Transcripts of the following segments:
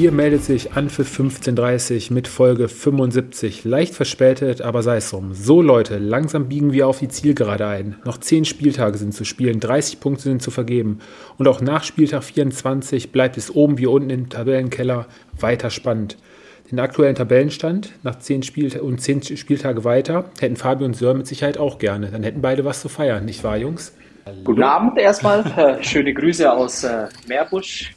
Hier meldet sich Anpfiff 1530 mit Folge 75. Leicht verspätet, aber sei es drum. So Leute, langsam biegen wir auf die Zielgerade ein. Noch 10 Spieltage sind zu spielen, 30 Punkte sind zu vergeben. Und auch nach Spieltag 24 bleibt es oben wie unten im Tabellenkeller weiter spannend. Den aktuellen Tabellenstand nach 10 Spielta und 10 Spieltage weiter hätten Fabio und Sör mit Sicherheit auch gerne. Dann hätten beide was zu feiern, nicht wahr, Jungs? Guten Abend erstmal. Schöne Grüße aus äh, Meerbusch.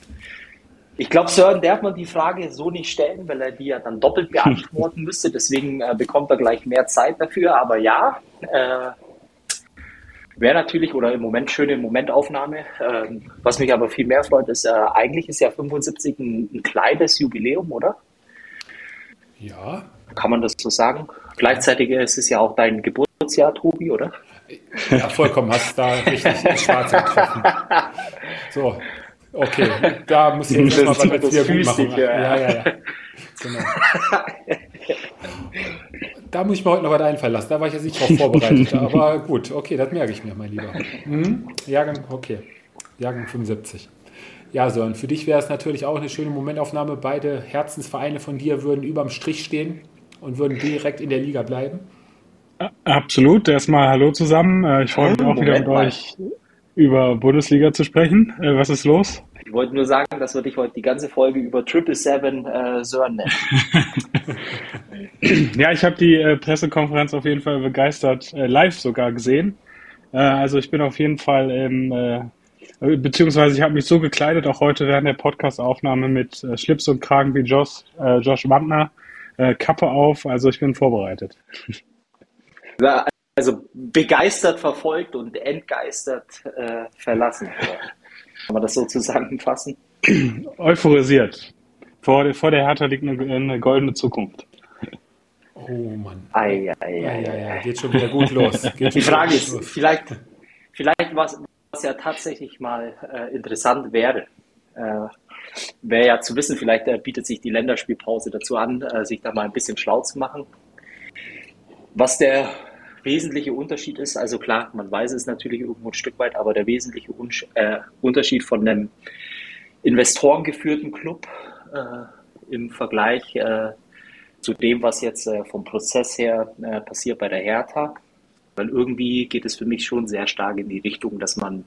Ich glaube, Sören darf man die Frage so nicht stellen, weil er die ja dann doppelt beantworten müsste. Deswegen äh, bekommt er gleich mehr Zeit dafür. Aber ja, äh, wäre natürlich oder im Moment schöne Momentaufnahme. Ähm, was mich aber viel mehr freut, ist, äh, eigentlich ist ja 75 ein, ein kleines Jubiläum, oder? Ja. Kann man das so sagen? Gleichzeitig ist es ja auch dein Geburtsjahr, Tobi, oder? Ja, vollkommen. Hast da richtig ins Schwarze getroffen. So, Okay, da muss ich jetzt mal was mit dir gut machen. Ja, ja, ja. ja. Genau. Da muss ich mir heute noch was einfallen lassen. Da war ich jetzt nicht drauf vorbereitet. Aber gut, okay, das merke ich mir, mein Lieber. Mhm. Jahrgang, okay. Jahrgang 75. Ja, Sören, für dich wäre es natürlich auch eine schöne Momentaufnahme. Beide Herzensvereine von dir würden überm Strich stehen und würden direkt in der Liga bleiben. Absolut. Erstmal Hallo zusammen. Äh, ich freue mich auch wieder mit euch über Bundesliga zu sprechen. Äh, was ist los? Ich wollte nur sagen, dass wir dich heute die ganze Folge über Triple Seven äh, Sören nennen. ja, ich habe die äh, Pressekonferenz auf jeden Fall begeistert äh, live sogar gesehen. Äh, also ich bin auf jeden Fall im, äh, beziehungsweise ich habe mich so gekleidet, auch heute während der Podcastaufnahme mit äh, Schlips und Kragen wie Josh, äh, Josh Wandner, äh, Kappe auf. Also ich bin vorbereitet. Ja, also begeistert verfolgt und entgeistert äh, verlassen. Kann man das so zusammenfassen? Euphorisiert. Vor, vor der Hertha liegt eine, eine goldene Zukunft. Oh Mann. Ei, ei, ei, ei, ei. Geht schon wieder gut los. Die Frage ist, los. vielleicht, vielleicht was, was ja tatsächlich mal äh, interessant wäre, äh, wäre ja zu wissen, vielleicht äh, bietet sich die Länderspielpause dazu an, äh, sich da mal ein bisschen schlau zu machen. Was der wesentliche Unterschied ist, also klar, man weiß es natürlich irgendwo ein Stück weit, aber der wesentliche äh, Unterschied von einem investorengeführten Club äh, im Vergleich äh, zu dem, was jetzt äh, vom Prozess her äh, passiert bei der Hertha, weil irgendwie geht es für mich schon sehr stark in die Richtung, dass man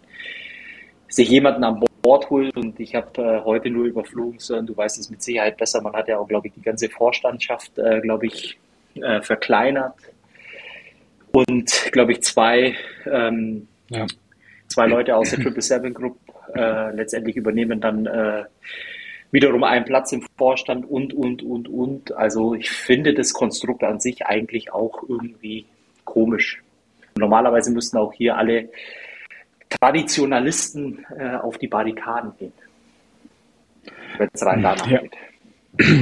sich jemanden an Bord holt. Und ich habe äh, heute nur überflogen, sondern du weißt es mit Sicherheit besser, man hat ja auch, glaube ich, die ganze Vorstandschaft, glaube ich, verkleinert und, glaube ich, zwei, ähm, ja. zwei Leute aus der Triple Seven Group äh, letztendlich übernehmen dann äh, wiederum einen Platz im Vorstand und, und, und, und. Also ich finde das Konstrukt an sich eigentlich auch irgendwie komisch. Normalerweise müssten auch hier alle Traditionalisten äh, auf die Barrikaden gehen. Wenn es rein danach ja. geht.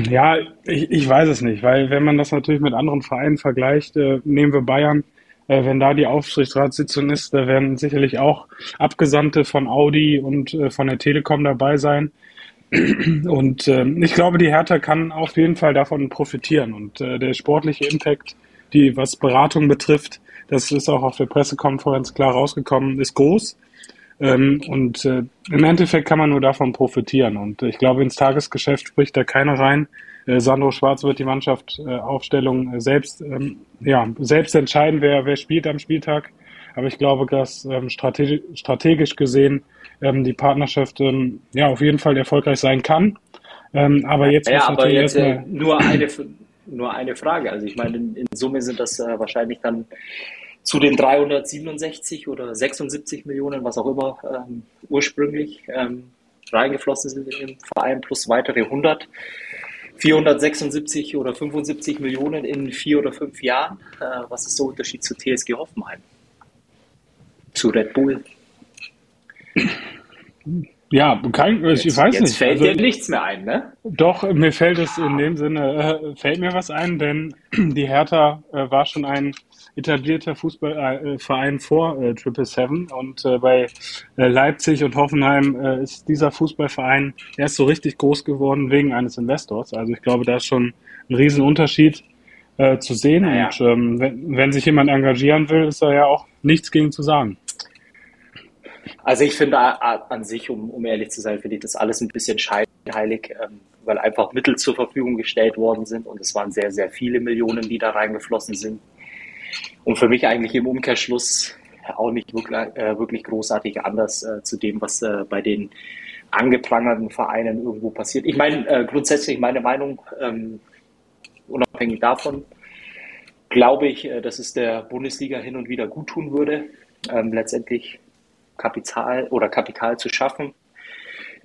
Ja, ich, ich weiß es nicht, weil wenn man das natürlich mit anderen Vereinen vergleicht, äh, nehmen wir Bayern, wenn da die Aufsichtsratssitzung ist, da werden sicherlich auch Abgesandte von Audi und äh, von der Telekom dabei sein. Und äh, ich glaube, die Hertha kann auf jeden Fall davon profitieren. Und äh, der sportliche Impact, die was Beratung betrifft, das ist auch auf der Pressekonferenz klar rausgekommen, ist groß. Ähm, und äh, im Endeffekt kann man nur davon profitieren. Und ich glaube, ins Tagesgeschäft spricht da keiner rein. Äh, Sandro Schwarz wird die Mannschaft äh, Aufstellung selbst, ähm, ja, selbst entscheiden, wer, wer spielt am Spieltag. Aber ich glaube, dass ähm, strategisch, strategisch gesehen ähm, die Partnerschaft ähm, ja auf jeden Fall erfolgreich sein kann. Ähm, aber jetzt ja, aber jetzt äh, nur eine nur eine Frage. Also ich meine, in, in Summe sind das äh, wahrscheinlich dann zu den 367 oder 76 Millionen, was auch immer ähm, ursprünglich ähm, reingeflossen sind in den Verein, plus weitere 100. 476 oder 75 Millionen in vier oder fünf Jahren. Äh, was ist der Unterschied zu TSG Hoffenheim? Zu Red Bull? Ja, kein, ich jetzt, weiß jetzt nicht. fällt also, dir nichts mehr ein, ne? Doch, mir fällt es in dem Sinne, äh, fällt mir was ein, denn die Hertha äh, war schon ein etablierter Fußballverein äh, vor äh, Triple Seven und äh, bei äh, Leipzig und Hoffenheim äh, ist dieser Fußballverein erst so richtig groß geworden wegen eines Investors. Also ich glaube, da ist schon ein Riesenunterschied äh, zu sehen naja. und ähm, wenn, wenn sich jemand engagieren will, ist da ja auch nichts gegen zu sagen. Also ich finde an sich, um, um ehrlich zu sein, finde ich das alles ein bisschen scheinheilig, ähm, weil einfach Mittel zur Verfügung gestellt worden sind und es waren sehr, sehr viele Millionen, die da reingeflossen sind. Und für mich eigentlich im Umkehrschluss auch nicht wirklich, äh, wirklich großartig anders äh, zu dem, was äh, bei den angeprangerten Vereinen irgendwo passiert. Ich meine, äh, grundsätzlich meine Meinung, ähm, unabhängig davon, glaube ich, äh, dass es der Bundesliga hin und wieder gut tun würde, ähm, letztendlich Kapital oder Kapital zu schaffen.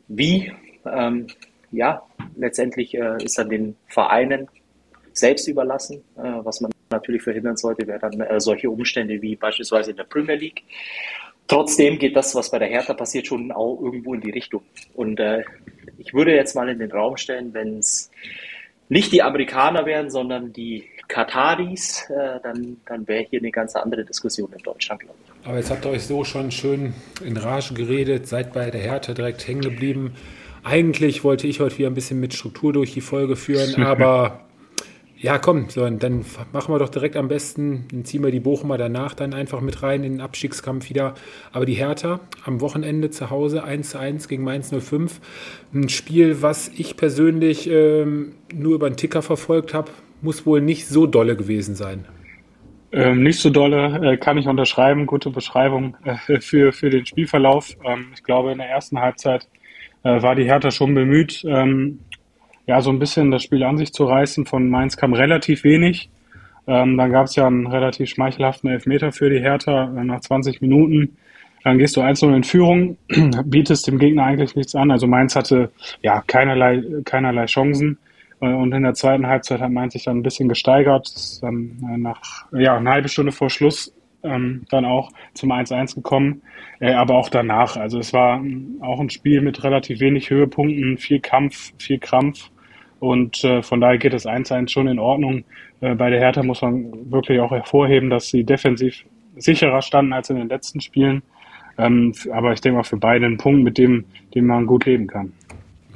Wie? Ähm, ja, letztendlich äh, ist dann den Vereinen selbst überlassen. Was man natürlich verhindern sollte, wäre dann äh, solche Umstände wie beispielsweise in der Premier League. Trotzdem geht das, was bei der Hertha passiert, schon auch irgendwo in die Richtung. Und äh, ich würde jetzt mal in den Raum stellen, wenn es nicht die Amerikaner wären, sondern die Kataris, äh, dann, dann wäre hier eine ganz andere Diskussion in Deutschland, glaube ich. Aber jetzt habt ihr euch so schon schön in Rage geredet, seid bei der Härte direkt hängen geblieben. Eigentlich wollte ich heute wieder ein bisschen mit Struktur durch die Folge führen, aber ja, komm, dann machen wir doch direkt am besten, dann ziehen wir die Bochumer danach dann einfach mit rein in den Abstiegskampf wieder. Aber die Hertha am Wochenende zu Hause 1 zu 1 gegen Mainz 05. Ein Spiel, was ich persönlich ähm, nur über den Ticker verfolgt habe, muss wohl nicht so dolle gewesen sein. Ähm, nicht so dolle, äh, kann ich unterschreiben. Gute Beschreibung äh, für, für den Spielverlauf. Ähm, ich glaube, in der ersten Halbzeit äh, war die Hertha schon bemüht, ähm, ja, so ein bisschen das Spiel an sich zu reißen. Von Mainz kam relativ wenig. Ähm, dann gab es ja einen relativ schmeichelhaften Elfmeter für die Hertha äh, nach 20 Minuten. Dann gehst du 1 in Führung, bietest dem Gegner eigentlich nichts an. Also Mainz hatte ja keinerlei, keinerlei Chancen. Äh, und in der zweiten Halbzeit hat Mainz sich dann ein bisschen gesteigert. Dann äh, nach ja, eine halbe Stunde vor Schluss ähm, dann auch zum 1-1 gekommen. Äh, aber auch danach. Also es war ähm, auch ein Spiel mit relativ wenig Höhepunkten, viel Kampf, viel Krampf. Und äh, von daher geht das 1-1 schon in Ordnung. Äh, bei der Hertha muss man wirklich auch hervorheben, dass sie defensiv sicherer standen als in den letzten Spielen. Ähm, aber ich denke mal für beide ein Punkt, mit dem, dem man gut leben kann.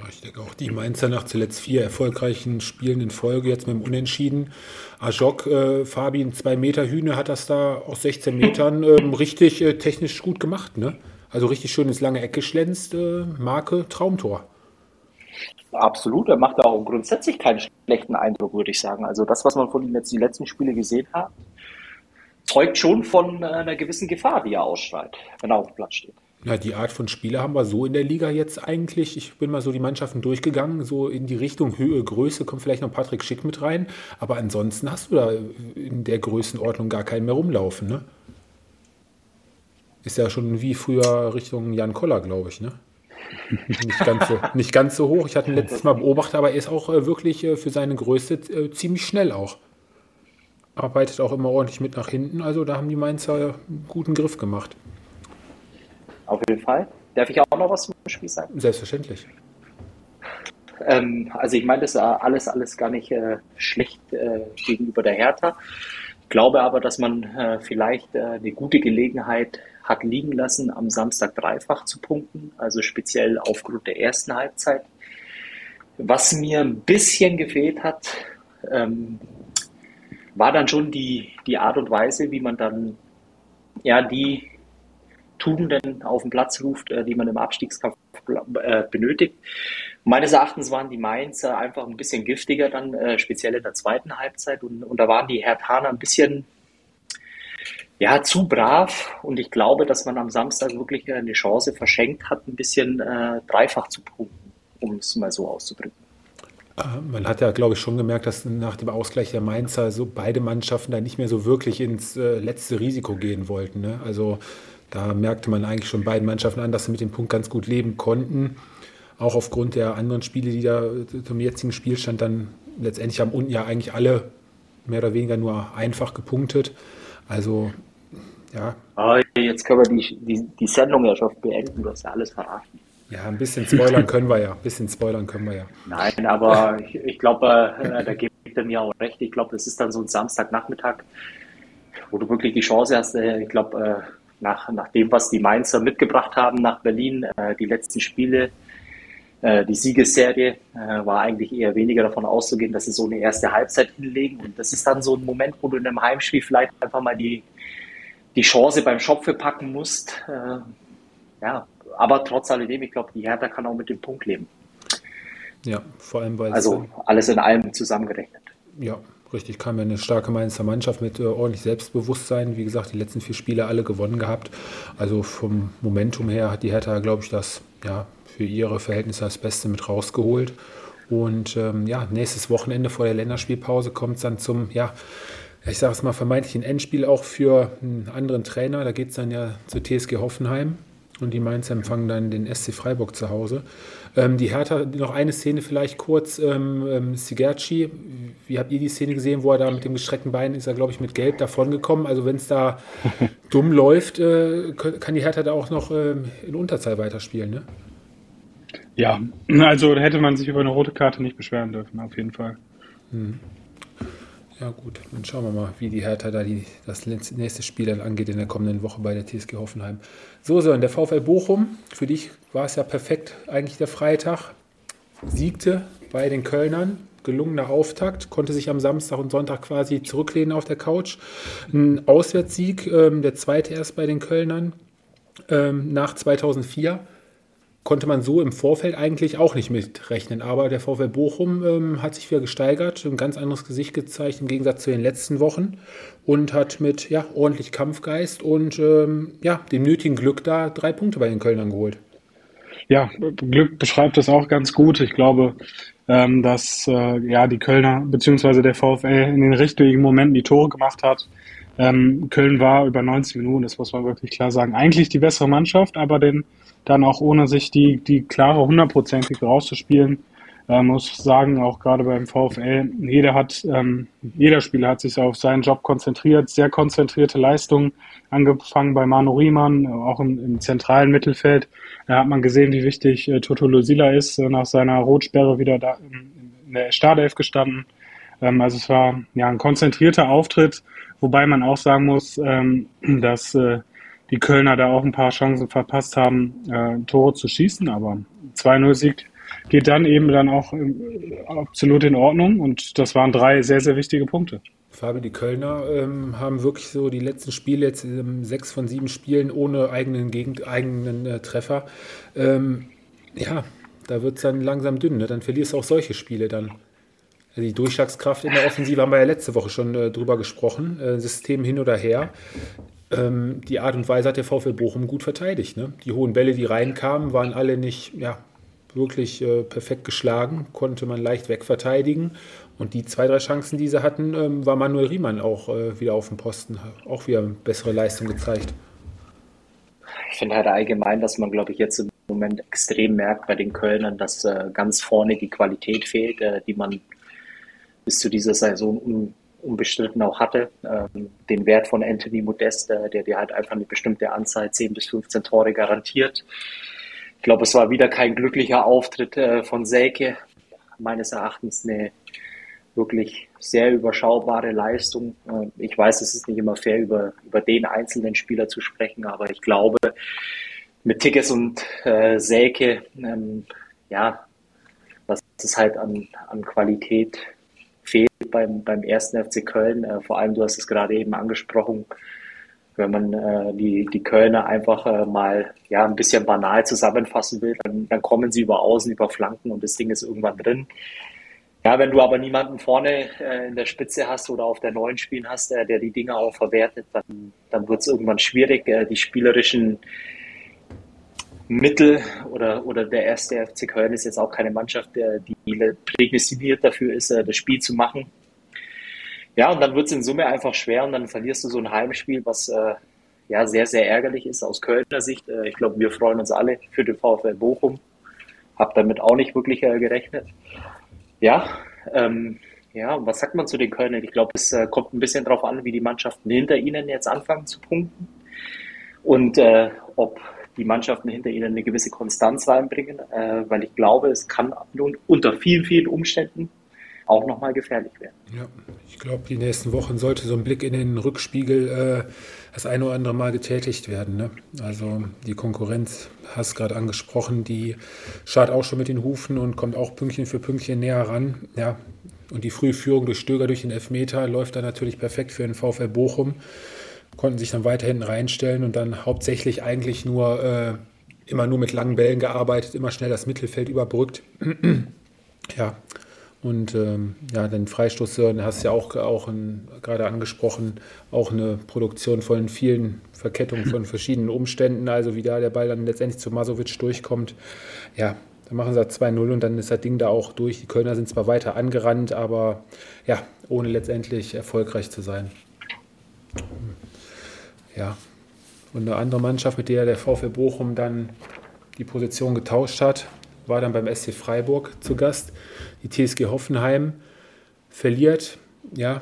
Ich denke auch die Mainzer nach zuletzt vier erfolgreichen Spielen in Folge, jetzt mit dem Unentschieden. Ajok, äh, Fabi, zwei Meter Hühne hat das da aus 16 Metern ähm, richtig äh, technisch gut gemacht. Ne? Also richtig schön ins lange Eck geschlänzt, äh, Marke Traumtor. Absolut, er macht auch grundsätzlich keinen schlechten Eindruck, würde ich sagen. Also das, was man von ihm jetzt die letzten Spiele gesehen hat, zeugt schon von äh, einer gewissen Gefahr, die er ausstrahlt, wenn er auf dem Platz steht. Ja, die Art von Spieler haben wir so in der Liga jetzt eigentlich. Ich bin mal so die Mannschaften durchgegangen, so in die Richtung Höhe, Größe kommt vielleicht noch Patrick Schick mit rein. Aber ansonsten hast du da in der Größenordnung gar keinen mehr rumlaufen, ne? Ist ja schon wie früher Richtung Jan Koller, glaube ich, ne? nicht, ganz so, nicht ganz so hoch. Ich hatte ihn letztes Mal beobachtet, aber er ist auch äh, wirklich äh, für seine Größe äh, ziemlich schnell auch. Arbeitet auch immer ordentlich mit nach hinten. Also da haben die Mainzer einen guten Griff gemacht. Auf jeden Fall. Darf ich auch noch was zum Spiel sagen? Selbstverständlich. Ähm, also ich meine, das ist alles, alles gar nicht äh, schlecht äh, gegenüber der Hertha. Ich glaube aber, dass man äh, vielleicht eine gute Gelegenheit hat liegen lassen, am Samstag dreifach zu punkten, also speziell aufgrund der ersten Halbzeit. Was mir ein bisschen gefehlt hat, ähm, war dann schon die, die Art und Weise, wie man dann ja die Tugenden auf den Platz ruft, äh, die man im Abstiegskampf äh, benötigt. Meines Erachtens waren die Mainzer einfach ein bisschen giftiger dann, äh, speziell in der zweiten Halbzeit. Und, und da waren die Hertaner ein bisschen ja, zu brav. Und ich glaube, dass man am Samstag wirklich eine Chance verschenkt hat, ein bisschen äh, dreifach zu punkten, um es mal so auszudrücken. Man hat ja, glaube ich, schon gemerkt, dass nach dem Ausgleich der Mainzer so beide Mannschaften da nicht mehr so wirklich ins äh, letzte Risiko gehen wollten. Ne? Also da merkte man eigentlich schon beiden Mannschaften an, dass sie mit dem Punkt ganz gut leben konnten. Auch aufgrund der anderen Spiele, die da zum jetzigen Spielstand dann letztendlich haben unten ja eigentlich alle mehr oder weniger nur einfach gepunktet. Also, ja. Oh, jetzt können wir die, die, die Sendung ja schon beenden, du hast ja alles verraten. Ja, ein bisschen spoilern können wir ja. Ein bisschen spoilern können wir ja. Nein, aber ich, ich glaube, äh, da gibt er mir auch recht. Ich glaube, es ist dann so ein Samstagnachmittag, wo du wirklich die Chance hast. Äh, ich glaube, äh, nach, nach dem, was die Mainzer mitgebracht haben nach Berlin, äh, die letzten Spiele, die Siegesserie, äh, war eigentlich eher weniger davon auszugehen, dass sie so eine erste Halbzeit hinlegen. Und das ist dann so ein Moment, wo du in einem Heimspiel vielleicht einfach mal die, die Chance beim Schopfe packen musst. Äh, ja, aber trotz alledem, ich glaube, die Hertha kann auch mit dem Punkt leben. Ja, vor allem weil Also alles in allem zusammengerechnet. Ja, richtig. Kam ja eine starke Mainzer Mannschaft mit äh, ordentlich Selbstbewusstsein. Wie gesagt, die letzten vier Spiele alle gewonnen gehabt. Also vom Momentum her hat die Hertha, glaube ich, das ja, für ihre Verhältnisse das Beste mit rausgeholt. Und ähm, ja, nächstes Wochenende vor der Länderspielpause kommt es dann zum, ja, ich sage es mal, vermeintlichen Endspiel auch für einen anderen Trainer. Da geht es dann ja zu TSG Hoffenheim und die Mainzer empfangen dann den SC Freiburg zu Hause. Ähm, die Hertha, noch eine Szene vielleicht kurz, ähm, ähm, Sigerci, wie habt ihr die Szene gesehen, wo er da mit dem gestreckten Bein ist er, glaube ich, mit Gelb davongekommen. Also wenn es da dumm läuft, äh, kann die Hertha da auch noch ähm, in Unterzahl weiterspielen, ne? Ja, also hätte man sich über eine rote Karte nicht beschweren dürfen, auf jeden Fall. Hm. Ja gut, dann schauen wir mal, wie die Hertha da die, das nächste Spiel dann angeht in der kommenden Woche bei der TSG Hoffenheim. So, so, und der VfL Bochum, für dich war es ja perfekt eigentlich der Freitag, siegte bei den Kölnern, gelungener Auftakt, konnte sich am Samstag und Sonntag quasi zurücklehnen auf der Couch. Ein Auswärtssieg, ähm, der zweite erst bei den Kölnern ähm, nach 2004 konnte man so im Vorfeld eigentlich auch nicht mitrechnen. Aber der VfL Bochum ähm, hat sich wieder gesteigert, ein ganz anderes Gesicht gezeigt im Gegensatz zu den letzten Wochen und hat mit ja, ordentlich Kampfgeist und ähm, ja, dem nötigen Glück da drei Punkte bei den Kölnern geholt. Ja, Glück beschreibt das auch ganz gut. Ich glaube, ähm, dass äh, ja, die Kölner bzw. der VfL in den richtigen Momenten die Tore gemacht hat. Ähm, Köln war über 90 Minuten, das muss man wirklich klar sagen, eigentlich die bessere Mannschaft, aber den dann auch ohne sich die, die klare hundertprozentig rauszuspielen, äh, muss sagen, auch gerade beim VfL, jeder hat, ähm, jeder Spieler hat sich auf seinen Job konzentriert, sehr konzentrierte Leistungen, angefangen bei Manu Riemann, auch im, im zentralen Mittelfeld. Da hat man gesehen, wie wichtig äh, Toto Lusila ist, äh, nach seiner Rotsperre wieder da in, in der Startelf gestanden. Ähm, also es war ja ein konzentrierter Auftritt, wobei man auch sagen muss, ähm, dass äh, die Kölner da auch ein paar Chancen verpasst haben, äh, Tore zu schießen, aber 2-0-Sieg geht dann eben dann auch äh, absolut in Ordnung und das waren drei sehr, sehr wichtige Punkte. Fabi, die Kölner ähm, haben wirklich so die letzten Spiele, jetzt ähm, sechs von sieben Spielen ohne eigenen, Gegend, eigenen äh, Treffer. Ähm, ja, da wird es dann langsam dünn. Ne? Dann verlierst du auch solche Spiele dann. Also die Durchschlagskraft in der Offensive haben wir ja letzte Woche schon äh, drüber gesprochen. Äh, System hin oder her ähm, die Art und Weise hat der VfL Bochum gut verteidigt. Ne? Die hohen Bälle, die reinkamen, waren alle nicht ja, wirklich äh, perfekt geschlagen, konnte man leicht wegverteidigen. Und die zwei, drei Chancen, die sie hatten, ähm, war Manuel Riemann auch äh, wieder auf dem Posten, auch wieder bessere Leistung gezeigt. Ich finde halt allgemein, dass man, glaube ich, jetzt im Moment extrem merkt bei den Kölnern, dass äh, ganz vorne die Qualität fehlt, äh, die man bis zu dieser Saison unbestritten auch hatte. Ähm, den Wert von Anthony Modest, äh, der dir halt einfach eine bestimmte Anzahl 10 bis 15 Tore garantiert. Ich glaube, es war wieder kein glücklicher Auftritt äh, von Selke. Meines Erachtens eine wirklich sehr überschaubare Leistung. Äh, ich weiß, es ist nicht immer fair, über, über den einzelnen Spieler zu sprechen, aber ich glaube, mit Tickets und äh, Selke, ähm, ja, was es halt an, an Qualität fehlt beim, beim ersten FC Köln. Äh, vor allem, du hast es gerade eben angesprochen, wenn man äh, die, die Kölner einfach äh, mal ja, ein bisschen banal zusammenfassen will, dann, dann kommen sie über Außen, über Flanken und das Ding ist irgendwann drin. Ja, wenn du aber niemanden vorne äh, in der Spitze hast oder auf der neuen spielen hast, äh, der die Dinge auch verwertet, dann, dann wird es irgendwann schwierig. Äh, die spielerischen Mittel oder, oder der erste FC Köln ist jetzt auch keine Mannschaft, die prädestiniert dafür ist, äh, das Spiel zu machen. Ja, und dann wird es in Summe einfach schwer und dann verlierst du so ein Heimspiel, was äh, ja sehr, sehr ärgerlich ist aus Kölner Sicht. Äh, ich glaube, wir freuen uns alle für den VfL Bochum. Hab damit auch nicht wirklich äh, gerechnet. Ja, ähm, ja, was sagt man zu den Kölnern? Ich glaube, es äh, kommt ein bisschen darauf an, wie die Mannschaften hinter ihnen jetzt anfangen zu punkten und äh, ob die Mannschaften hinter ihnen eine gewisse Konstanz reinbringen, äh, weil ich glaube, es kann unter vielen, vielen Umständen auch nochmal gefährlich werden. Ja, ich glaube, die nächsten Wochen sollte so ein Blick in den Rückspiegel äh, das eine oder andere Mal getätigt werden. Ne? Also die Konkurrenz, hast gerade angesprochen, die schaut auch schon mit den Hufen und kommt auch Pünktchen für Pünktchen näher ran. Ja, und die frühe Führung durch Stöger durch den Elfmeter läuft dann natürlich perfekt für den VfL Bochum. Konnten sich dann weiter hinten reinstellen und dann hauptsächlich eigentlich nur äh, immer nur mit langen Bällen gearbeitet, immer schnell das Mittelfeld überbrückt. ja, und ähm, ja, den Freistoß, den hast du ja auch, auch in, gerade angesprochen, auch eine Produktion von vielen Verkettungen von verschiedenen Umständen, also wie da der Ball dann letztendlich zu Masovic durchkommt. Ja, dann machen sie 2-0 und dann ist das Ding da auch durch. Die Kölner sind zwar weiter angerannt, aber ja, ohne letztendlich erfolgreich zu sein. Ja, und eine andere Mannschaft, mit der der VfL Bochum dann die Position getauscht hat, war dann beim SC Freiburg zu Gast. Die TSG Hoffenheim verliert, ja,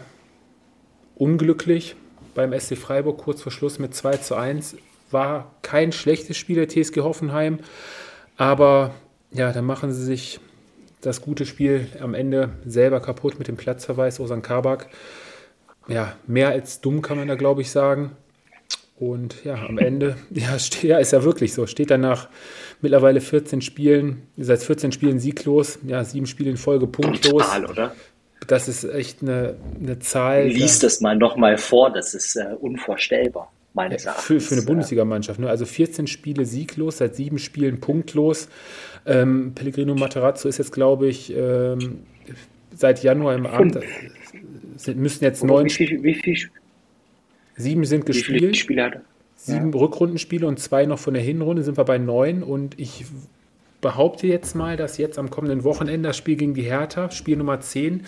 unglücklich beim SC Freiburg kurz vor Schluss mit 2 zu 1. War kein schlechtes Spiel der TSG Hoffenheim, aber ja, dann machen sie sich das gute Spiel am Ende selber kaputt mit dem Platzverweis Osan Kabak. Ja, mehr als dumm kann man da, glaube ich, sagen. Und ja, am Ende, ja, ja, ist ja wirklich so, steht dann nach mittlerweile 14 Spielen, seit 14 Spielen sieglos, ja, sieben Spiele in Folge punktlos. Total, oder? Das ist echt eine, eine Zahl. Lies das mal nochmal vor, das ist äh, unvorstellbar, meines Erachtens. Für, für eine Bundesligamannschaft. Ne? Also 14 Spiele sieglos, seit sieben Spielen punktlos. Ähm, Pellegrino Materazzo ist jetzt, glaube ich, ähm, seit Januar im Amt. Sind, müssen jetzt neun. Wie viel, wie viel, Sieben sind gespielt. Sieben ja. Rückrundenspiele und zwei noch von der Hinrunde sind wir bei neun. Und ich behaupte jetzt mal, dass jetzt am kommenden Wochenende das Spiel gegen die Hertha, Spiel Nummer 10,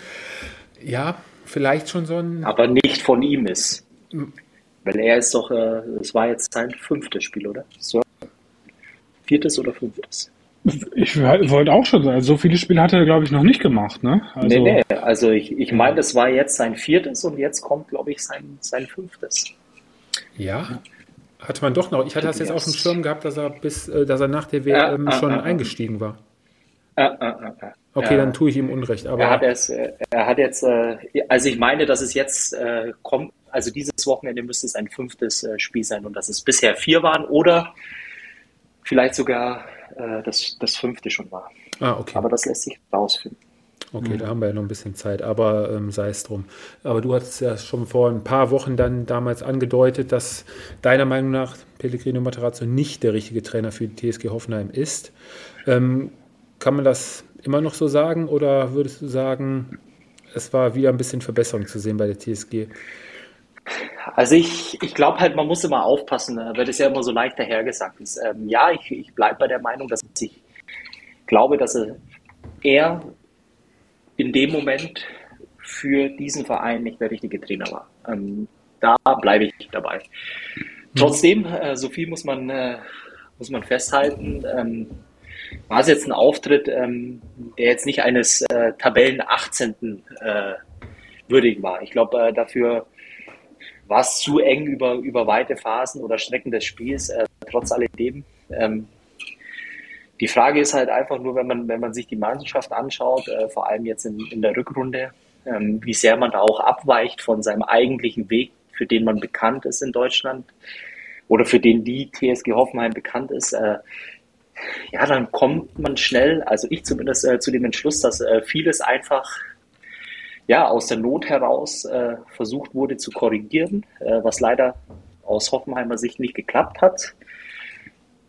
ja, vielleicht schon so ein. Aber nicht von ihm ist. Weil er ist doch, es äh, war jetzt sein fünftes Spiel, oder? So. Viertes oder fünftes? Ich wollte auch schon sagen, so viele Spiele hat er, glaube ich, noch nicht gemacht, ne? Also, nee, nee, also ich, ich meine, das war jetzt sein viertes und jetzt kommt, glaube ich, sein, sein fünftes. Ja, hatte man doch noch. Ich hatte das jetzt auf dem Schirm gehabt, dass er bis, äh, dass er nach der WM äh, schon äh, eingestiegen war. Okay, dann tue ich ihm Unrecht. Aber er hat, es, er hat jetzt, also ich meine, dass es jetzt kommt, also dieses Wochenende müsste es ein fünftes Spiel sein und dass es bisher vier waren oder vielleicht sogar äh, das, das fünfte schon war. Ah, okay. Aber das lässt sich rausfinden. Okay, mhm. da haben wir ja noch ein bisschen Zeit, aber ähm, sei es drum. Aber du hattest ja schon vor ein paar Wochen dann damals angedeutet, dass deiner Meinung nach Pellegrino Materazzo nicht der richtige Trainer für die TSG Hoffenheim ist. Ähm, kann man das immer noch so sagen oder würdest du sagen, es war wieder ein bisschen Verbesserung zu sehen bei der TSG? Also ich, ich glaube halt, man muss immer aufpassen, äh, weil das ja immer so leicht dahergesagt ist. Ähm, ja, ich, ich bleibe bei der Meinung, dass ich glaube, dass er in dem Moment für diesen Verein nicht der richtige Trainer war. Ähm, da bleibe ich dabei. Trotzdem, äh, so viel muss man, äh, muss man festhalten, ähm, war es jetzt ein Auftritt, ähm, der jetzt nicht eines äh, Tabellen 18. Äh, würdig war. Ich glaube, äh, dafür war es zu eng über, über weite Phasen oder Strecken des Spiels, äh, trotz alledem. Ähm, die Frage ist halt einfach nur, wenn man, wenn man sich die Mannschaft anschaut, äh, vor allem jetzt in, in der Rückrunde, ähm, wie sehr man da auch abweicht von seinem eigentlichen Weg, für den man bekannt ist in Deutschland oder für den die TSG Hoffenheim bekannt ist. Äh, ja, dann kommt man schnell, also ich zumindest, äh, zu dem Entschluss, dass äh, vieles einfach ja, aus der Not heraus äh, versucht wurde zu korrigieren, äh, was leider aus Hoffenheimer Sicht nicht geklappt hat.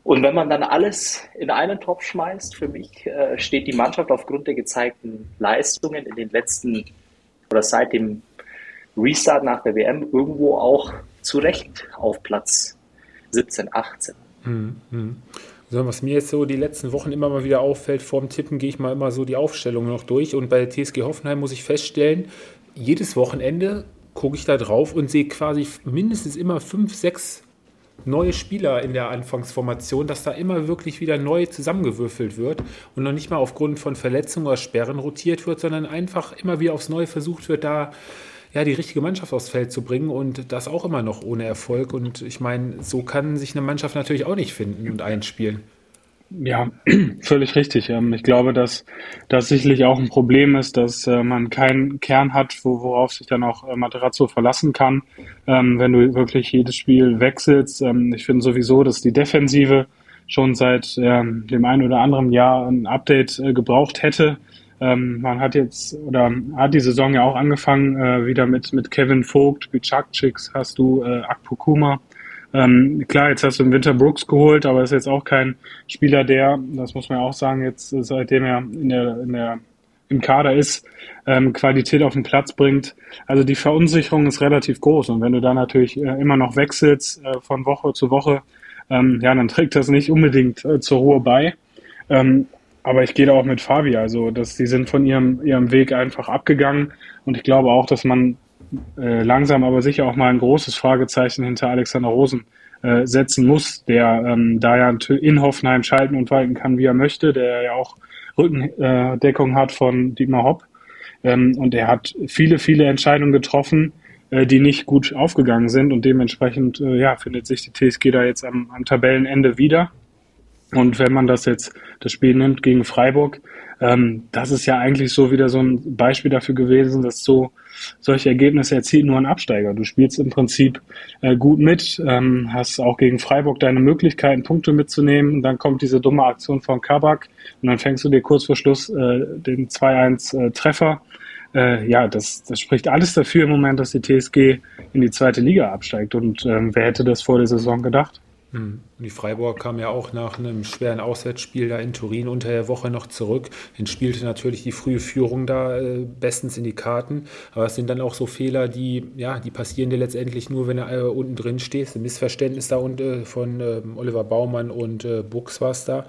Und wenn man dann alles in einen Topf schmeißt, für mich äh, steht die Mannschaft aufgrund der gezeigten Leistungen in den letzten oder seit dem Restart nach der WM irgendwo auch zu Recht auf Platz 17, 18. Mhm. Mhm. So, was mir jetzt so die letzten Wochen immer mal wieder auffällt, vorm Tippen gehe ich mal immer so die Aufstellung noch durch. Und bei TSG Hoffenheim muss ich feststellen, jedes Wochenende gucke ich da drauf und sehe quasi mindestens immer fünf, sechs neue Spieler in der Anfangsformation, dass da immer wirklich wieder neu zusammengewürfelt wird und noch nicht mal aufgrund von Verletzungen oder Sperren rotiert wird, sondern einfach immer wieder aufs Neue versucht wird, da ja, die richtige Mannschaft aufs Feld zu bringen und das auch immer noch ohne Erfolg. Und ich meine, so kann sich eine Mannschaft natürlich auch nicht finden und einspielen. Ja, völlig richtig. Ähm, ich glaube, dass das sicherlich auch ein Problem ist, dass äh, man keinen Kern hat, worauf sich dann auch äh, Materazzo verlassen kann, ähm, wenn du wirklich jedes Spiel wechselst. Ähm, ich finde sowieso, dass die Defensive schon seit dem einen oder anderen Jahr ein Update äh, gebraucht hätte. Man hat jetzt oder hat die Saison ja auch angefangen wieder mit mit Kevin Vogt, Bicakciks hast du, Akpokuma ähm, klar, jetzt hast du im Winter Brooks geholt, aber ist jetzt auch kein Spieler, der, das muss man auch sagen, jetzt seitdem er in der, in der im Kader ist, ähm, Qualität auf den Platz bringt. Also die Verunsicherung ist relativ groß und wenn du da natürlich äh, immer noch wechselst äh, von Woche zu Woche, ähm, ja, dann trägt das nicht unbedingt äh, zur Ruhe bei. Ähm, aber ich gehe da auch mit Fabi, also dass die sind von ihrem ihrem Weg einfach abgegangen und ich glaube auch, dass man äh, langsam aber sicher auch mal ein großes Fragezeichen hinter Alexander Rosen äh, setzen muss, der ähm, da ja in Hoffenheim schalten und walten kann, wie er möchte, der ja auch Rückendeckung äh, hat von Dietmar Hopp. Ähm, und er hat viele, viele Entscheidungen getroffen, äh, die nicht gut aufgegangen sind und dementsprechend äh, ja, findet sich die TSG da jetzt am, am Tabellenende wieder. Und wenn man das jetzt, das Spiel nimmt gegen Freiburg, ähm, das ist ja eigentlich so wieder so ein Beispiel dafür gewesen, dass so solche Ergebnisse erzielt nur ein Absteiger. Du spielst im Prinzip äh, gut mit, ähm, hast auch gegen Freiburg deine Möglichkeiten, Punkte mitzunehmen. Und dann kommt diese dumme Aktion von Kabak und dann fängst du dir kurz vor Schluss äh, den 2-1 äh. Äh, ja, das, das spricht alles dafür im Moment, dass die TSG in die zweite Liga absteigt. Und ähm, wer hätte das vor der Saison gedacht? Hm. Die Freiburg kam ja auch nach einem schweren Auswärtsspiel da in Turin unter der Woche noch zurück. Dann spielte natürlich die frühe Führung da äh, bestens in die Karten. Aber es sind dann auch so Fehler, die, ja, die passieren dir letztendlich nur, wenn du äh, unten drin stehst. Ein Missverständnis da und, äh, von ähm, Oliver Baumann und Buchs war es da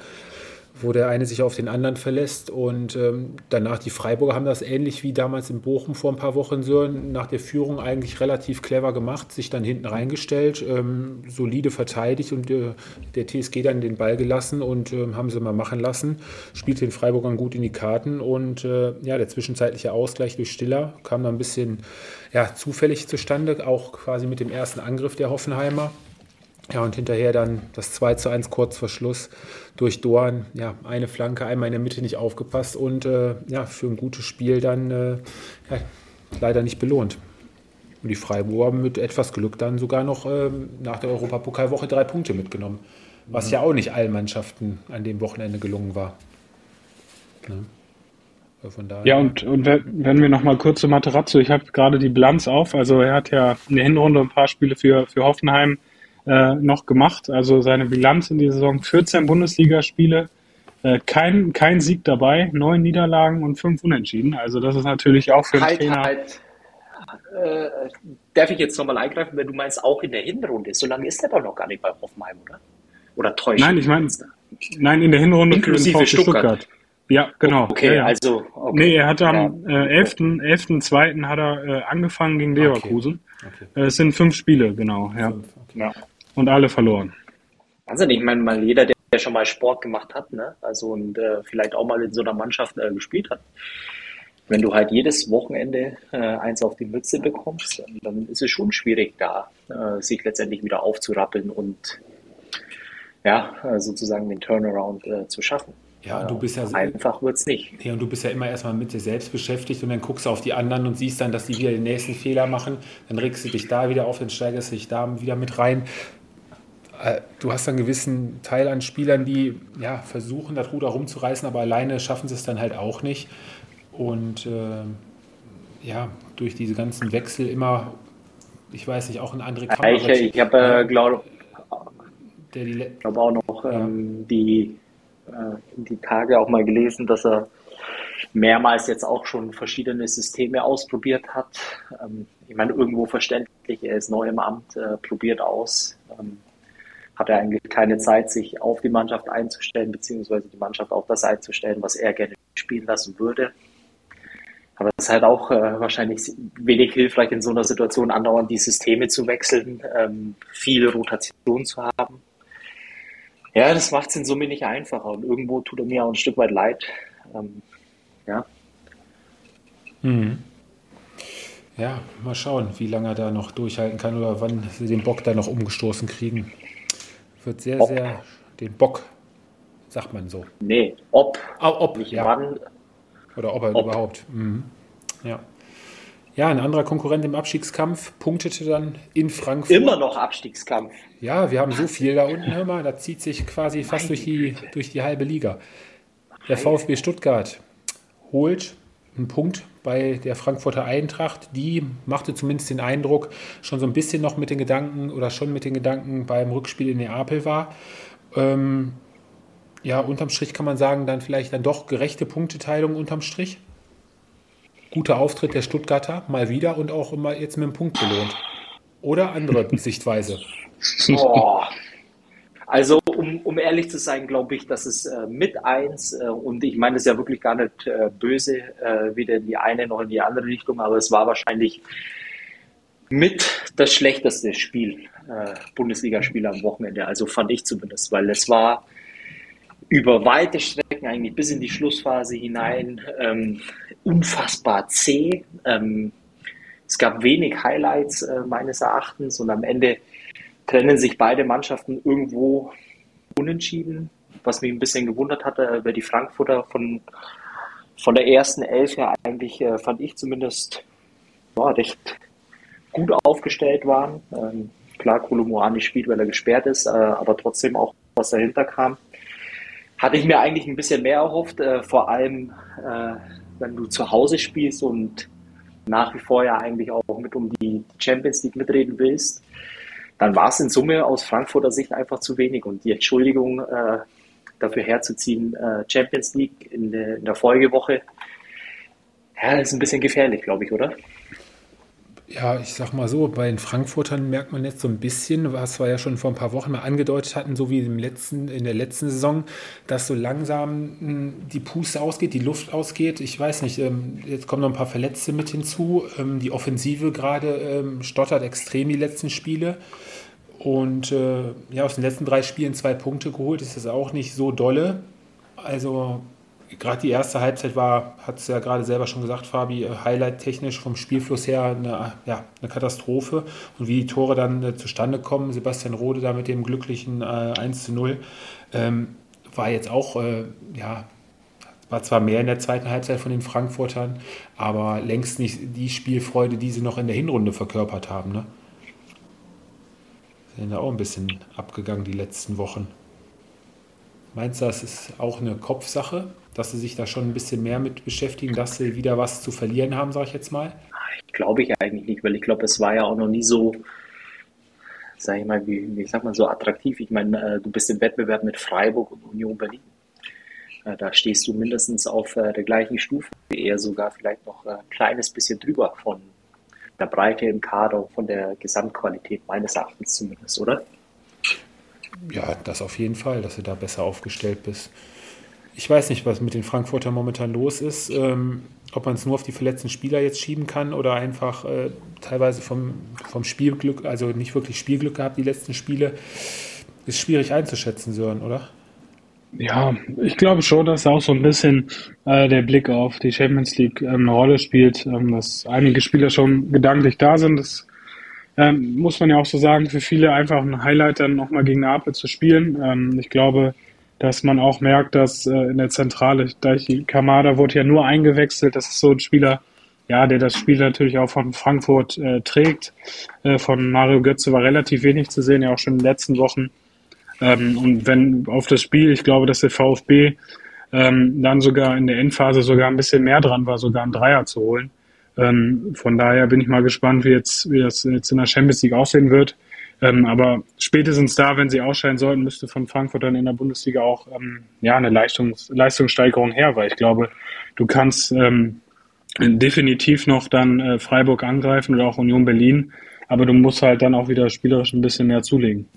wo der eine sich auf den anderen verlässt. Und ähm, danach die Freiburger haben das ähnlich wie damals in Bochum vor ein paar Wochen so nach der Führung eigentlich relativ clever gemacht, sich dann hinten reingestellt, ähm, solide verteidigt und äh, der TSG dann den Ball gelassen und äh, haben sie mal machen lassen. Spielt den Freiburgern gut in die Karten und äh, ja, der zwischenzeitliche Ausgleich durch Stiller kam dann ein bisschen ja, zufällig zustande, auch quasi mit dem ersten Angriff der Hoffenheimer. Ja, und hinterher dann das 2 zu 1 kurz vor Schluss durch Dorn. Ja, eine Flanke, einmal in der Mitte nicht aufgepasst und äh, ja, für ein gutes Spiel dann äh, ja, leider nicht belohnt. Und die Freiburger haben mit etwas Glück dann sogar noch äh, nach der Europapokalwoche drei Punkte mitgenommen. Was mhm. ja auch nicht allen Mannschaften an dem Wochenende gelungen war. Ne? Ja, und, und wenn wir nochmal kurz zu Materazzo, ich habe gerade die Bilanz auf, also er hat ja in der Hinrunde ein paar Spiele für, für Hoffenheim äh, noch gemacht. Also seine Bilanz in dieser Saison 14 Bundesligaspiele, äh, kein, kein Sieg dabei, neun Niederlagen und fünf Unentschieden. Also das ist natürlich auch für einen halt, Trainer. Halt. Äh, darf ich jetzt nochmal eingreifen, wenn du meinst, auch in der Hinrunde? So lange ist er doch noch gar nicht bei Hoffenheim, oder? Oder täuscht Nein, ich meine, nein, in der Hinrunde Inklusive für Stuttgart. Stuttgart. Ja, genau. Okay, ja, ja. also. Okay. Nee, er hat am ja. äh, 11.2. 11. hat er äh, angefangen gegen Leverkusen. Okay. Okay. Äh, es sind fünf Spiele, genau. Ja. Fünf, ja und alle verloren. Also ich meine, mal jeder, der schon mal Sport gemacht hat, ne? Also und äh, vielleicht auch mal in so einer Mannschaft äh, gespielt hat. Wenn du halt jedes Wochenende äh, eins auf die Mütze bekommst, dann ist es schon schwierig, da äh, sich letztendlich wieder aufzurappeln und ja, äh, sozusagen den Turnaround äh, zu schaffen. Ja, du bist ja einfach wird es nicht. Ja, und du bist ja immer erstmal mit dir selbst beschäftigt und dann guckst du auf die anderen und siehst dann, dass die wieder den nächsten Fehler machen. Dann regst du dich da wieder auf, dann steigerst du dich da wieder mit rein. Äh, du hast einen gewissen Teil an Spielern, die ja, versuchen, das Ruder rumzureißen, aber alleine schaffen sie es dann halt auch nicht. Und äh, ja, durch diese ganzen Wechsel immer, ich weiß nicht, auch ein andere Kamera. Ich, ich habe, äh, glaube glaub auch noch ähm, die, äh, die Tage auch mal gelesen, dass er mehrmals jetzt auch schon verschiedene Systeme ausprobiert hat. Ähm, ich meine, irgendwo verständlich, er ist neu im Amt, äh, probiert aus. Ähm, hat er eigentlich keine Zeit, sich auf die Mannschaft einzustellen, beziehungsweise die Mannschaft auf das einzustellen, was er gerne spielen lassen würde. Aber es ist halt auch äh, wahrscheinlich wenig hilfreich in so einer Situation, andauernd die Systeme zu wechseln, ähm, viel Rotation zu haben. Ja, das macht es in Summe nicht einfacher und irgendwo tut er mir auch ein Stück weit leid. Ähm, ja. Mhm. Ja, mal schauen, wie lange er da noch durchhalten kann oder wann sie den Bock da noch umgestoßen kriegen. Wird sehr, ob. sehr den Bock, sagt man so. Nee, ob. Ah, ob, nicht ja. wann. Oder ob er ob. überhaupt. Mhm. Ja. Ja, ein anderer Konkurrent im Abstiegskampf punktete dann in Frankfurt. Immer noch Abstiegskampf. Ja, wir haben so viel da unten, hör mal, da zieht sich quasi fast durch die, durch die halbe Liga. Der VfB Stuttgart holt einen Punkt bei der Frankfurter Eintracht. Die machte zumindest den Eindruck, schon so ein bisschen noch mit den Gedanken oder schon mit den Gedanken beim Rückspiel in Neapel war. Ähm, ja, unterm Strich kann man sagen, dann vielleicht dann doch gerechte Punkteteilung unterm Strich. Guter Auftritt der Stuttgarter, mal wieder und auch immer jetzt mit einem Punkt belohnt. Oder andere Sichtweise? Oh, also, um, um ehrlich zu sein, glaube ich, dass es äh, mit eins, äh, und ich meine es ja wirklich gar nicht äh, böse, äh, weder in die eine noch in die andere Richtung, aber es war wahrscheinlich mit das schlechteste Spiel, äh, Bundesligaspiel am Wochenende. Also fand ich zumindest, weil es war über weite Strecken, eigentlich bis in die Schlussphase hinein, ähm, unfassbar zäh. Ähm, es gab wenig Highlights äh, meines Erachtens und am Ende trennen sich beide Mannschaften irgendwo unentschieden. Was mich ein bisschen gewundert hatte, wer die Frankfurter von, von der ersten Elf her eigentlich, äh, fand ich zumindest, ja, recht gut aufgestellt waren. Ähm, klar, Kolomoani spielt, weil er gesperrt ist, äh, aber trotzdem auch, was dahinter kam. Hatte ich mir eigentlich ein bisschen mehr erhofft, äh, vor allem, äh, wenn du zu Hause spielst und nach wie vor ja eigentlich auch mit um die Champions League mitreden willst dann war es in Summe aus Frankfurter Sicht einfach zu wenig. Und die Entschuldigung äh, dafür herzuziehen, äh, Champions League in, de, in, der Folgewoche, ja, ist ein bisschen gefährlich, glaube ich, oder? Ja, ich sag mal so, bei den Frankfurtern merkt man jetzt so ein bisschen, was wir ja schon vor ein paar Wochen mal angedeutet hatten, so wie im letzten, in der letzten Saison, dass so langsam hm, die Puste ausgeht, die Luft ausgeht. Ich weiß nicht, ähm, jetzt kommen noch ein paar Verletzte mit hinzu. Ähm, die Offensive gerade ähm, stottert extrem die letzten Spiele. Und äh, ja, aus den letzten drei Spielen zwei Punkte geholt, ist das auch nicht so dolle. Also gerade die erste Halbzeit war, hat es ja gerade selber schon gesagt, Fabi, äh, highlight-technisch vom Spielfluss her eine, ja, eine Katastrophe. Und wie die Tore dann äh, zustande kommen, Sebastian Rode da mit dem glücklichen äh, 1 zu 0, ähm, war jetzt auch, äh, ja, war zwar mehr in der zweiten Halbzeit von den Frankfurtern, aber längst nicht die Spielfreude, die sie noch in der Hinrunde verkörpert haben. Ne? Sind da auch ein bisschen abgegangen die letzten Wochen. Meinst du, das ist auch eine Kopfsache, dass sie sich da schon ein bisschen mehr mit beschäftigen, dass sie wieder was zu verlieren haben, sage ich jetzt mal? Ich glaube ich eigentlich nicht, weil ich glaube, es war ja auch noch nie so, sage ich mal, wie, wie sagt man, so attraktiv. Ich meine, äh, du bist im Wettbewerb mit Freiburg und Union Berlin. Äh, da stehst du mindestens auf äh, der gleichen Stufe, eher sogar vielleicht noch ein kleines bisschen drüber von der Breite im Kader, von der Gesamtqualität meines Erachtens zumindest, oder? Ja, das auf jeden Fall, dass du da besser aufgestellt bist. Ich weiß nicht, was mit den Frankfurter momentan los ist. Ähm, ob man es nur auf die verletzten Spieler jetzt schieben kann oder einfach äh, teilweise vom, vom Spielglück, also nicht wirklich Spielglück gehabt, die letzten Spiele, ist schwierig einzuschätzen, Sören, oder? Ja, ich glaube schon, dass auch so ein bisschen äh, der Blick auf die Champions League ähm, eine Rolle spielt, ähm, dass einige Spieler schon gedanklich da sind. Das ähm, muss man ja auch so sagen, für viele einfach ein Highlight dann nochmal gegen Neapel zu spielen. Ähm, ich glaube, dass man auch merkt, dass äh, in der Zentrale, Daichi Kamada wurde ja nur eingewechselt, das ist so ein Spieler, ja, der das Spiel natürlich auch von Frankfurt äh, trägt. Äh, von Mario Götze war relativ wenig zu sehen, ja auch schon in den letzten Wochen. Ähm, und wenn auf das Spiel, ich glaube, dass der VfB ähm, dann sogar in der Endphase sogar ein bisschen mehr dran war, sogar einen Dreier zu holen. Ähm, von daher bin ich mal gespannt, wie jetzt, wie das jetzt in der Champions League aussehen wird. Ähm, aber spätestens da, wenn sie ausscheiden sollten, müsste von Frankfurt dann in der Bundesliga auch ähm, ja eine Leistungs Leistungssteigerung her, weil ich glaube, du kannst ähm, definitiv noch dann äh, Freiburg angreifen oder auch Union Berlin, aber du musst halt dann auch wieder spielerisch ein bisschen mehr zulegen.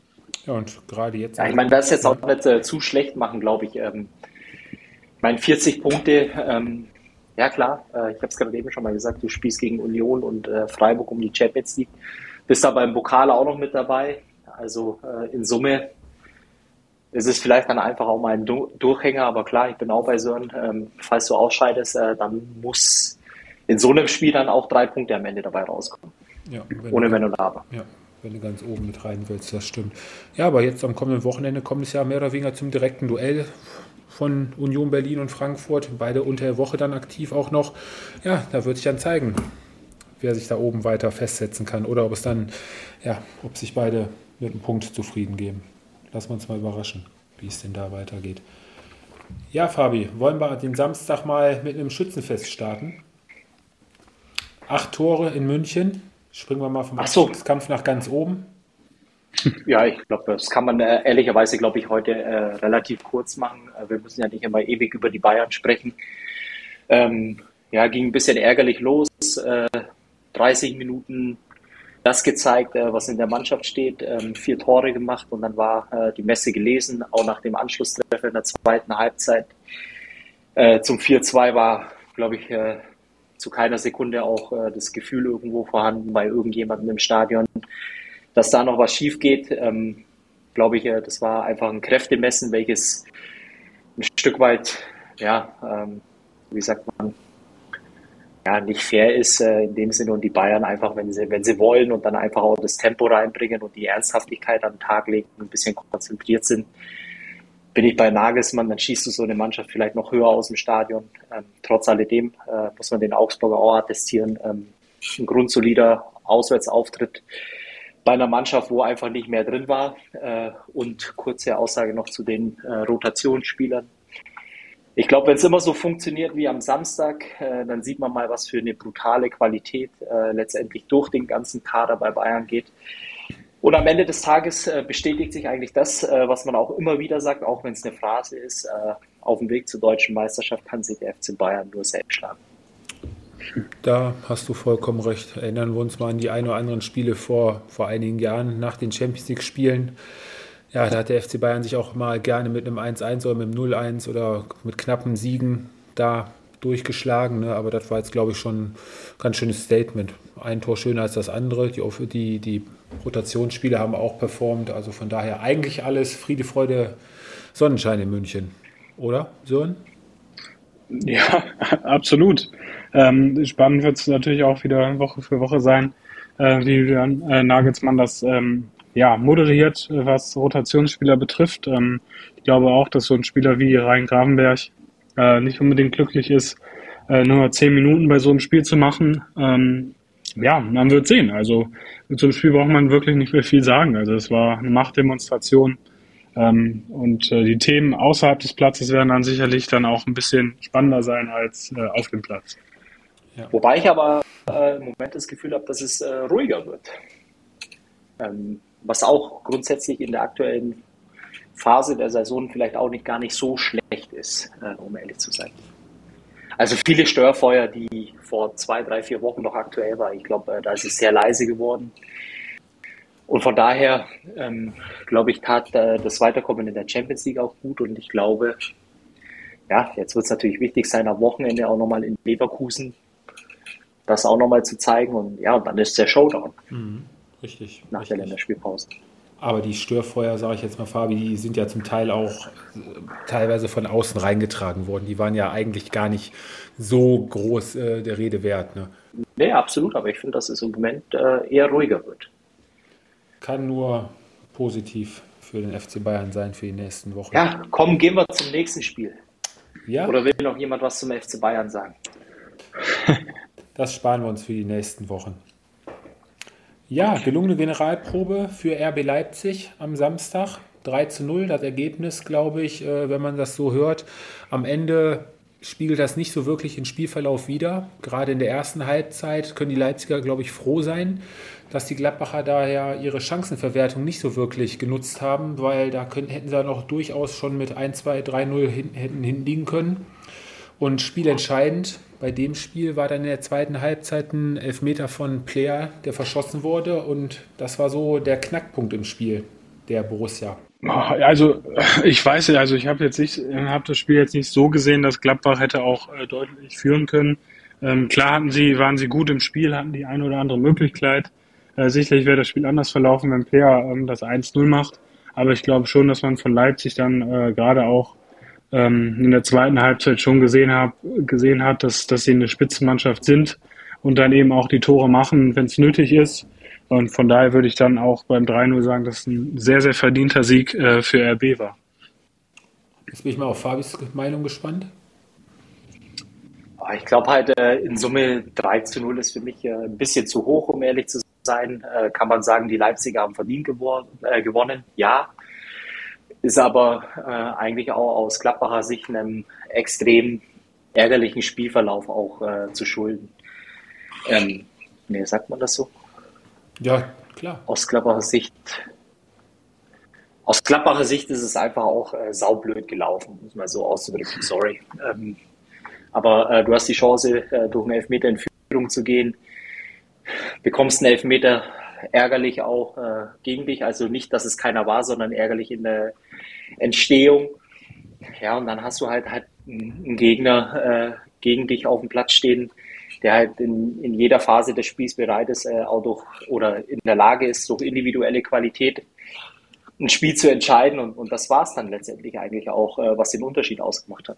Ja, und gerade jetzt. Ja, ich meine, das jetzt auch nicht äh, zu schlecht machen, glaube ich. Ähm, ich meine, 40 Punkte, ähm, ja klar, äh, ich habe es gerade eben schon mal gesagt, du spielst gegen Union und äh, Freiburg um die Champions League, bist aber im Pokal auch noch mit dabei. Also äh, in Summe ist es vielleicht dann einfach auch mal ein du Durchhänger, aber klar, ich bin auch bei Sören. Ähm, falls du ausscheidest, äh, dann muss in so einem Spiel dann auch drei Punkte am Ende dabei rauskommen. Ja, Ohne Wenn und Aber. Ja, wenn du ganz oben mit rein willst, das stimmt. Ja, aber jetzt am kommenden Wochenende kommt es ja mehr oder weniger zum direkten Duell von Union Berlin und Frankfurt. Beide unter der Woche dann aktiv auch noch. Ja, da wird sich dann zeigen, wer sich da oben weiter festsetzen kann oder ob es dann, ja, ob sich beide mit einem Punkt zufrieden geben. Lassen wir uns mal überraschen, wie es denn da weitergeht. Ja, Fabi, wollen wir den Samstag mal mit einem Schützenfest starten? Acht Tore in München. Springen wir mal vom so. Kampf nach ganz oben. Ja, ich glaube, das kann man äh, ehrlicherweise, glaube ich, heute äh, relativ kurz machen. Äh, wir müssen ja nicht immer ewig über die Bayern sprechen. Ähm, ja, ging ein bisschen ärgerlich los. 30 äh, Minuten das gezeigt, äh, was in der Mannschaft steht. Ähm, vier Tore gemacht und dann war äh, die Messe gelesen, auch nach dem Anschlusstreffer in der zweiten Halbzeit. zum 4-2 war, glaube ich, zu keiner Sekunde auch das Gefühl irgendwo vorhanden bei irgendjemandem im Stadion, dass da noch was schief geht. Ähm, glaube ich, das war einfach ein Kräftemessen, welches ein Stück weit, ja, ähm, wie sagt man, ja, nicht fair ist äh, in dem Sinne und die Bayern einfach, wenn sie, wenn sie wollen und dann einfach auch das Tempo reinbringen und die Ernsthaftigkeit an den Tag legen, ein bisschen konzentriert sind, bin ich bei Nagelsmann, dann schießt du so eine Mannschaft vielleicht noch höher aus dem Stadion. Ähm, trotz alledem äh, muss man den Augsburger auch attestieren. Ähm, ein grundsolider Auswärtsauftritt bei einer Mannschaft, wo einfach nicht mehr drin war. Äh, und kurze Aussage noch zu den äh, Rotationsspielern ich glaube, wenn es immer so funktioniert wie am Samstag, äh, dann sieht man mal, was für eine brutale Qualität äh, letztendlich durch den ganzen Kader bei Bayern geht. Und am Ende des Tages äh, bestätigt sich eigentlich das, äh, was man auch immer wieder sagt, auch wenn es eine Phrase ist, äh, auf dem Weg zur deutschen Meisterschaft kann sich der FC Bayern nur selbst schlagen. Da hast du vollkommen recht. Erinnern wir uns mal an die ein oder anderen Spiele vor, vor einigen Jahren nach den Champions League-Spielen ja, da hat der FC Bayern sich auch mal gerne mit einem 1-1 oder mit einem 0-1 oder mit knappen Siegen da durchgeschlagen. Ne? Aber das war jetzt, glaube ich, schon ein ganz schönes Statement. Ein Tor schöner als das andere. Die, die, die Rotationsspiele haben auch performt. Also von daher eigentlich alles Friede, Freude, Sonnenschein in München. Oder, Sören? Ja, absolut. Ähm, spannend wird es natürlich auch wieder Woche für Woche sein, äh, wie äh, Nagelsmann das ähm, ja, moderiert, was Rotationsspieler betrifft. Ähm, ich glaube auch, dass so ein Spieler wie Rhein Gravenberg äh, nicht unbedingt glücklich ist, äh, nur zehn Minuten bei so einem Spiel zu machen. Ähm, ja, man wird sehen. Also mit so einem Spiel braucht man wirklich nicht mehr viel sagen. Also es war eine Machtdemonstration. Ähm, und äh, die Themen außerhalb des Platzes werden dann sicherlich dann auch ein bisschen spannender sein als äh, auf dem Platz. Ja. Wobei ich aber äh, im Moment das Gefühl habe, dass es äh, ruhiger wird. Ähm, was auch grundsätzlich in der aktuellen Phase der Saison vielleicht auch nicht gar nicht so schlecht ist, äh, um ehrlich zu sein. Also viele Störfeuer, die vor zwei, drei, vier Wochen noch aktuell waren, ich glaube, äh, da ist es sehr leise geworden. Und von daher, ähm, glaube ich, tat äh, das Weiterkommen in der Champions League auch gut. Und ich glaube, ja, jetzt wird es natürlich wichtig sein, am Wochenende auch nochmal in Leverkusen das auch nochmal zu zeigen. Und ja, und dann ist der Showdown. Mhm. Richtig. Nach richtig. der Länderspielpause. Aber die Störfeuer, sage ich jetzt mal, Fabi, die sind ja zum Teil auch äh, teilweise von außen reingetragen worden. Die waren ja eigentlich gar nicht so groß äh, der Rede wert. Ne? Nee, absolut. Aber ich finde, dass es im Moment äh, eher ruhiger wird. Kann nur positiv für den FC Bayern sein für die nächsten Wochen. Ja, komm, gehen wir zum nächsten Spiel. Ja? Oder will noch jemand was zum FC Bayern sagen? Das sparen wir uns für die nächsten Wochen. Ja, gelungene Generalprobe für RB Leipzig am Samstag. 3 zu 0, das Ergebnis, glaube ich, äh, wenn man das so hört. Am Ende spiegelt das nicht so wirklich den Spielverlauf wider. Gerade in der ersten Halbzeit können die Leipziger, glaube ich, froh sein, dass die Gladbacher daher ihre Chancenverwertung nicht so wirklich genutzt haben, weil da können, hätten sie noch durchaus schon mit 1, 2, 3, 0 hin, hätten hinliegen können. Und spielentscheidend bei dem Spiel war dann in der zweiten Halbzeit ein Elfmeter von Player, der verschossen wurde. Und das war so der Knackpunkt im Spiel der Borussia. Also ich weiß also ich habe jetzt nicht, habe das Spiel jetzt nicht so gesehen, dass Gladbach hätte auch äh, deutlich führen können. Ähm, klar hatten sie, waren sie gut im Spiel, hatten die eine oder andere Möglichkeit. Äh, sicherlich wäre das Spiel anders verlaufen, wenn Player ähm, das 1-0 macht. Aber ich glaube schon, dass man von Leipzig dann äh, gerade auch ähm, in der zweiten Halbzeit schon gesehen, hab, gesehen hat, dass, dass sie eine Spitzenmannschaft sind und dann eben auch die Tore machen, wenn es nötig ist. Und von daher würde ich dann auch beim 3-0 sagen, dass es ein sehr, sehr verdienter Sieg äh, für RB war. Jetzt bin ich mal auf Fabis Meinung gespannt. Ich glaube halt, äh, in Summe 3 zu 0 ist für mich äh, ein bisschen zu hoch, um ehrlich zu sein. Äh, kann man sagen, die Leipziger haben verdient gewonnen? Ja. Ist aber eigentlich auch aus Gladbacher Sicht einem extrem ärgerlichen Spielverlauf auch zu schulden. Ähm, nee, sagt man das so? Ja, klar. Aus Gladbacher Sicht aus Gladbacher Sicht ist es einfach auch äh, saublöd gelaufen, muss man so auszudrücken. Sorry. Ähm, aber äh, du hast die Chance, äh, durch einen Elfmeter in Führung zu gehen, bekommst einen Elfmeter ärgerlich auch äh, gegen dich. Also nicht, dass es keiner war, sondern ärgerlich in der Entstehung. Ja, und dann hast du halt, halt einen Gegner äh, gegen dich auf dem Platz stehen, der halt in, in jeder Phase des Spiels bereit ist, äh, auch durch oder in der Lage ist, durch individuelle Qualität ein Spiel zu entscheiden. Und, und das war es dann letztendlich eigentlich auch, äh, was den Unterschied ausgemacht hat.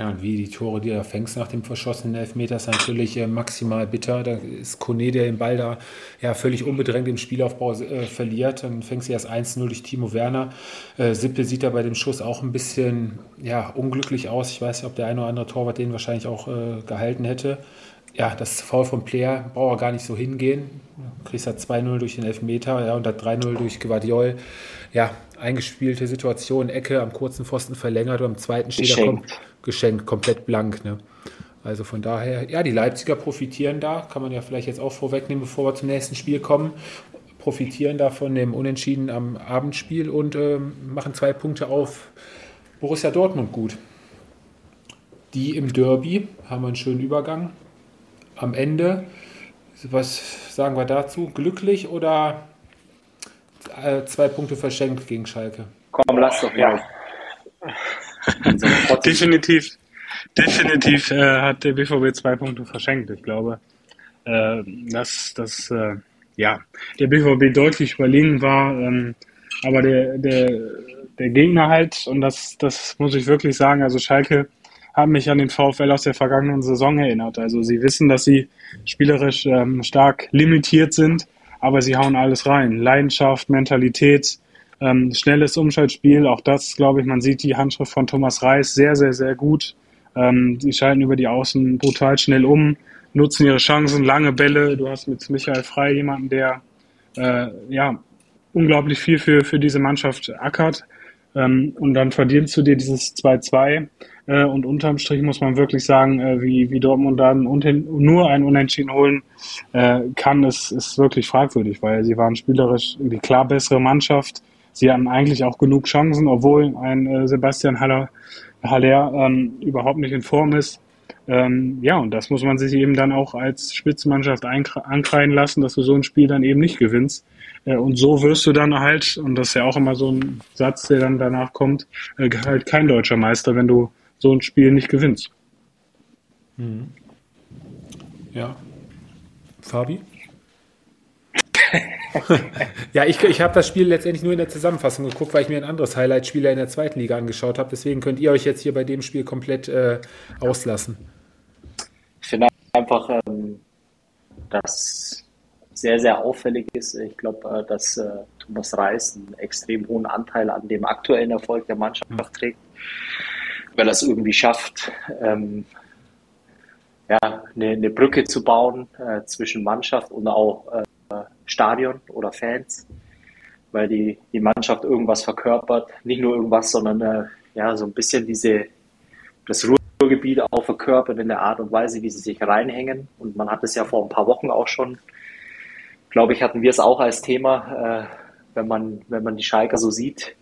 Ja, und wie die Tore, die er fängst nach dem verschossenen Elfmeter, ist natürlich äh, maximal bitter. Da ist Kone, der den Ball da ja völlig unbedrängt im Spielaufbau äh, verliert. Dann fängst du erst 1-0 durch Timo Werner. Äh, Sippe sieht da bei dem Schuss auch ein bisschen ja, unglücklich aus. Ich weiß nicht, ob der eine oder andere Torwart den wahrscheinlich auch äh, gehalten hätte ja, das Foul vom Player braucht er gar nicht so hingehen. Kriegst halt 2-0 durch den Elfmeter ja, und dann 3-0 durch Guardiol. Ja, eingespielte Situation, Ecke am kurzen Pfosten verlängert und am zweiten steht er kom geschenkt, komplett blank. Ne? Also von daher, ja, die Leipziger profitieren da, kann man ja vielleicht jetzt auch vorwegnehmen, bevor wir zum nächsten Spiel kommen. Profitieren da von dem Unentschieden am Abendspiel und äh, machen zwei Punkte auf Borussia Dortmund gut. Die im Derby haben einen schönen Übergang am Ende, was sagen wir dazu? Glücklich oder äh, zwei Punkte verschenkt gegen Schalke? Komm, lass doch mal. Definitiv, definitiv äh, hat der BVB zwei Punkte verschenkt. Ich glaube, äh, dass, dass äh, ja, der BVB deutlich überlegen war, ähm, aber der, der, der Gegner halt, und das, das muss ich wirklich sagen, also Schalke haben mich an den VfL aus der vergangenen Saison erinnert. Also sie wissen, dass sie spielerisch ähm, stark limitiert sind, aber sie hauen alles rein. Leidenschaft, Mentalität, ähm, schnelles Umschaltspiel, auch das, glaube ich, man sieht die Handschrift von Thomas Reis sehr, sehr, sehr gut. Ähm, die schalten über die Außen brutal schnell um, nutzen ihre Chancen, lange Bälle. Du hast mit Michael Frei jemanden, der äh, ja unglaublich viel für, für diese Mannschaft ackert. Ähm, und dann verdienst du dir dieses 2-2 äh, und unterm Strich muss man wirklich sagen, äh, wie, wie Dortmund dann nur ein Unentschieden holen äh, kann, ist, ist wirklich fragwürdig, weil sie waren spielerisch die klar bessere Mannschaft. Sie hatten eigentlich auch genug Chancen, obwohl ein äh, Sebastian Haller, Haller ähm, überhaupt nicht in Form ist. Ähm, ja, und das muss man sich eben dann auch als Spitzenmannschaft ankreiden lassen, dass du so ein Spiel dann eben nicht gewinnst. Äh, und so wirst du dann halt, und das ist ja auch immer so ein Satz, der dann danach kommt, äh, halt kein deutscher Meister, wenn du so ein Spiel nicht gewinnst. Mhm. Ja. Fabi? ja, ich, ich habe das Spiel letztendlich nur in der Zusammenfassung geguckt, weil ich mir ein anderes Highlight-Spieler in der zweiten Liga angeschaut habe. Deswegen könnt ihr euch jetzt hier bei dem Spiel komplett äh, auslassen. Ich finde einfach, ähm, dass sehr, sehr auffällig ist. Ich glaube, äh, dass äh, Thomas Reis einen extrem hohen Anteil an dem aktuellen Erfolg der Mannschaft trägt weil er es irgendwie schafft, ähm, ja, eine, eine, Brücke zu bauen äh, zwischen Mannschaft und auch äh, Stadion oder Fans, weil die, die Mannschaft irgendwas verkörpert, nicht nur irgendwas, sondern äh, ja, so ein bisschen diese, das Ruhrgebiet auch verkörpert in der Art und Weise, wie sie sich reinhängen. Und man hat es ja vor ein paar Wochen auch schon, glaube ich, hatten wir es auch als Thema, äh, wenn man, wenn man die Schalker so sieht,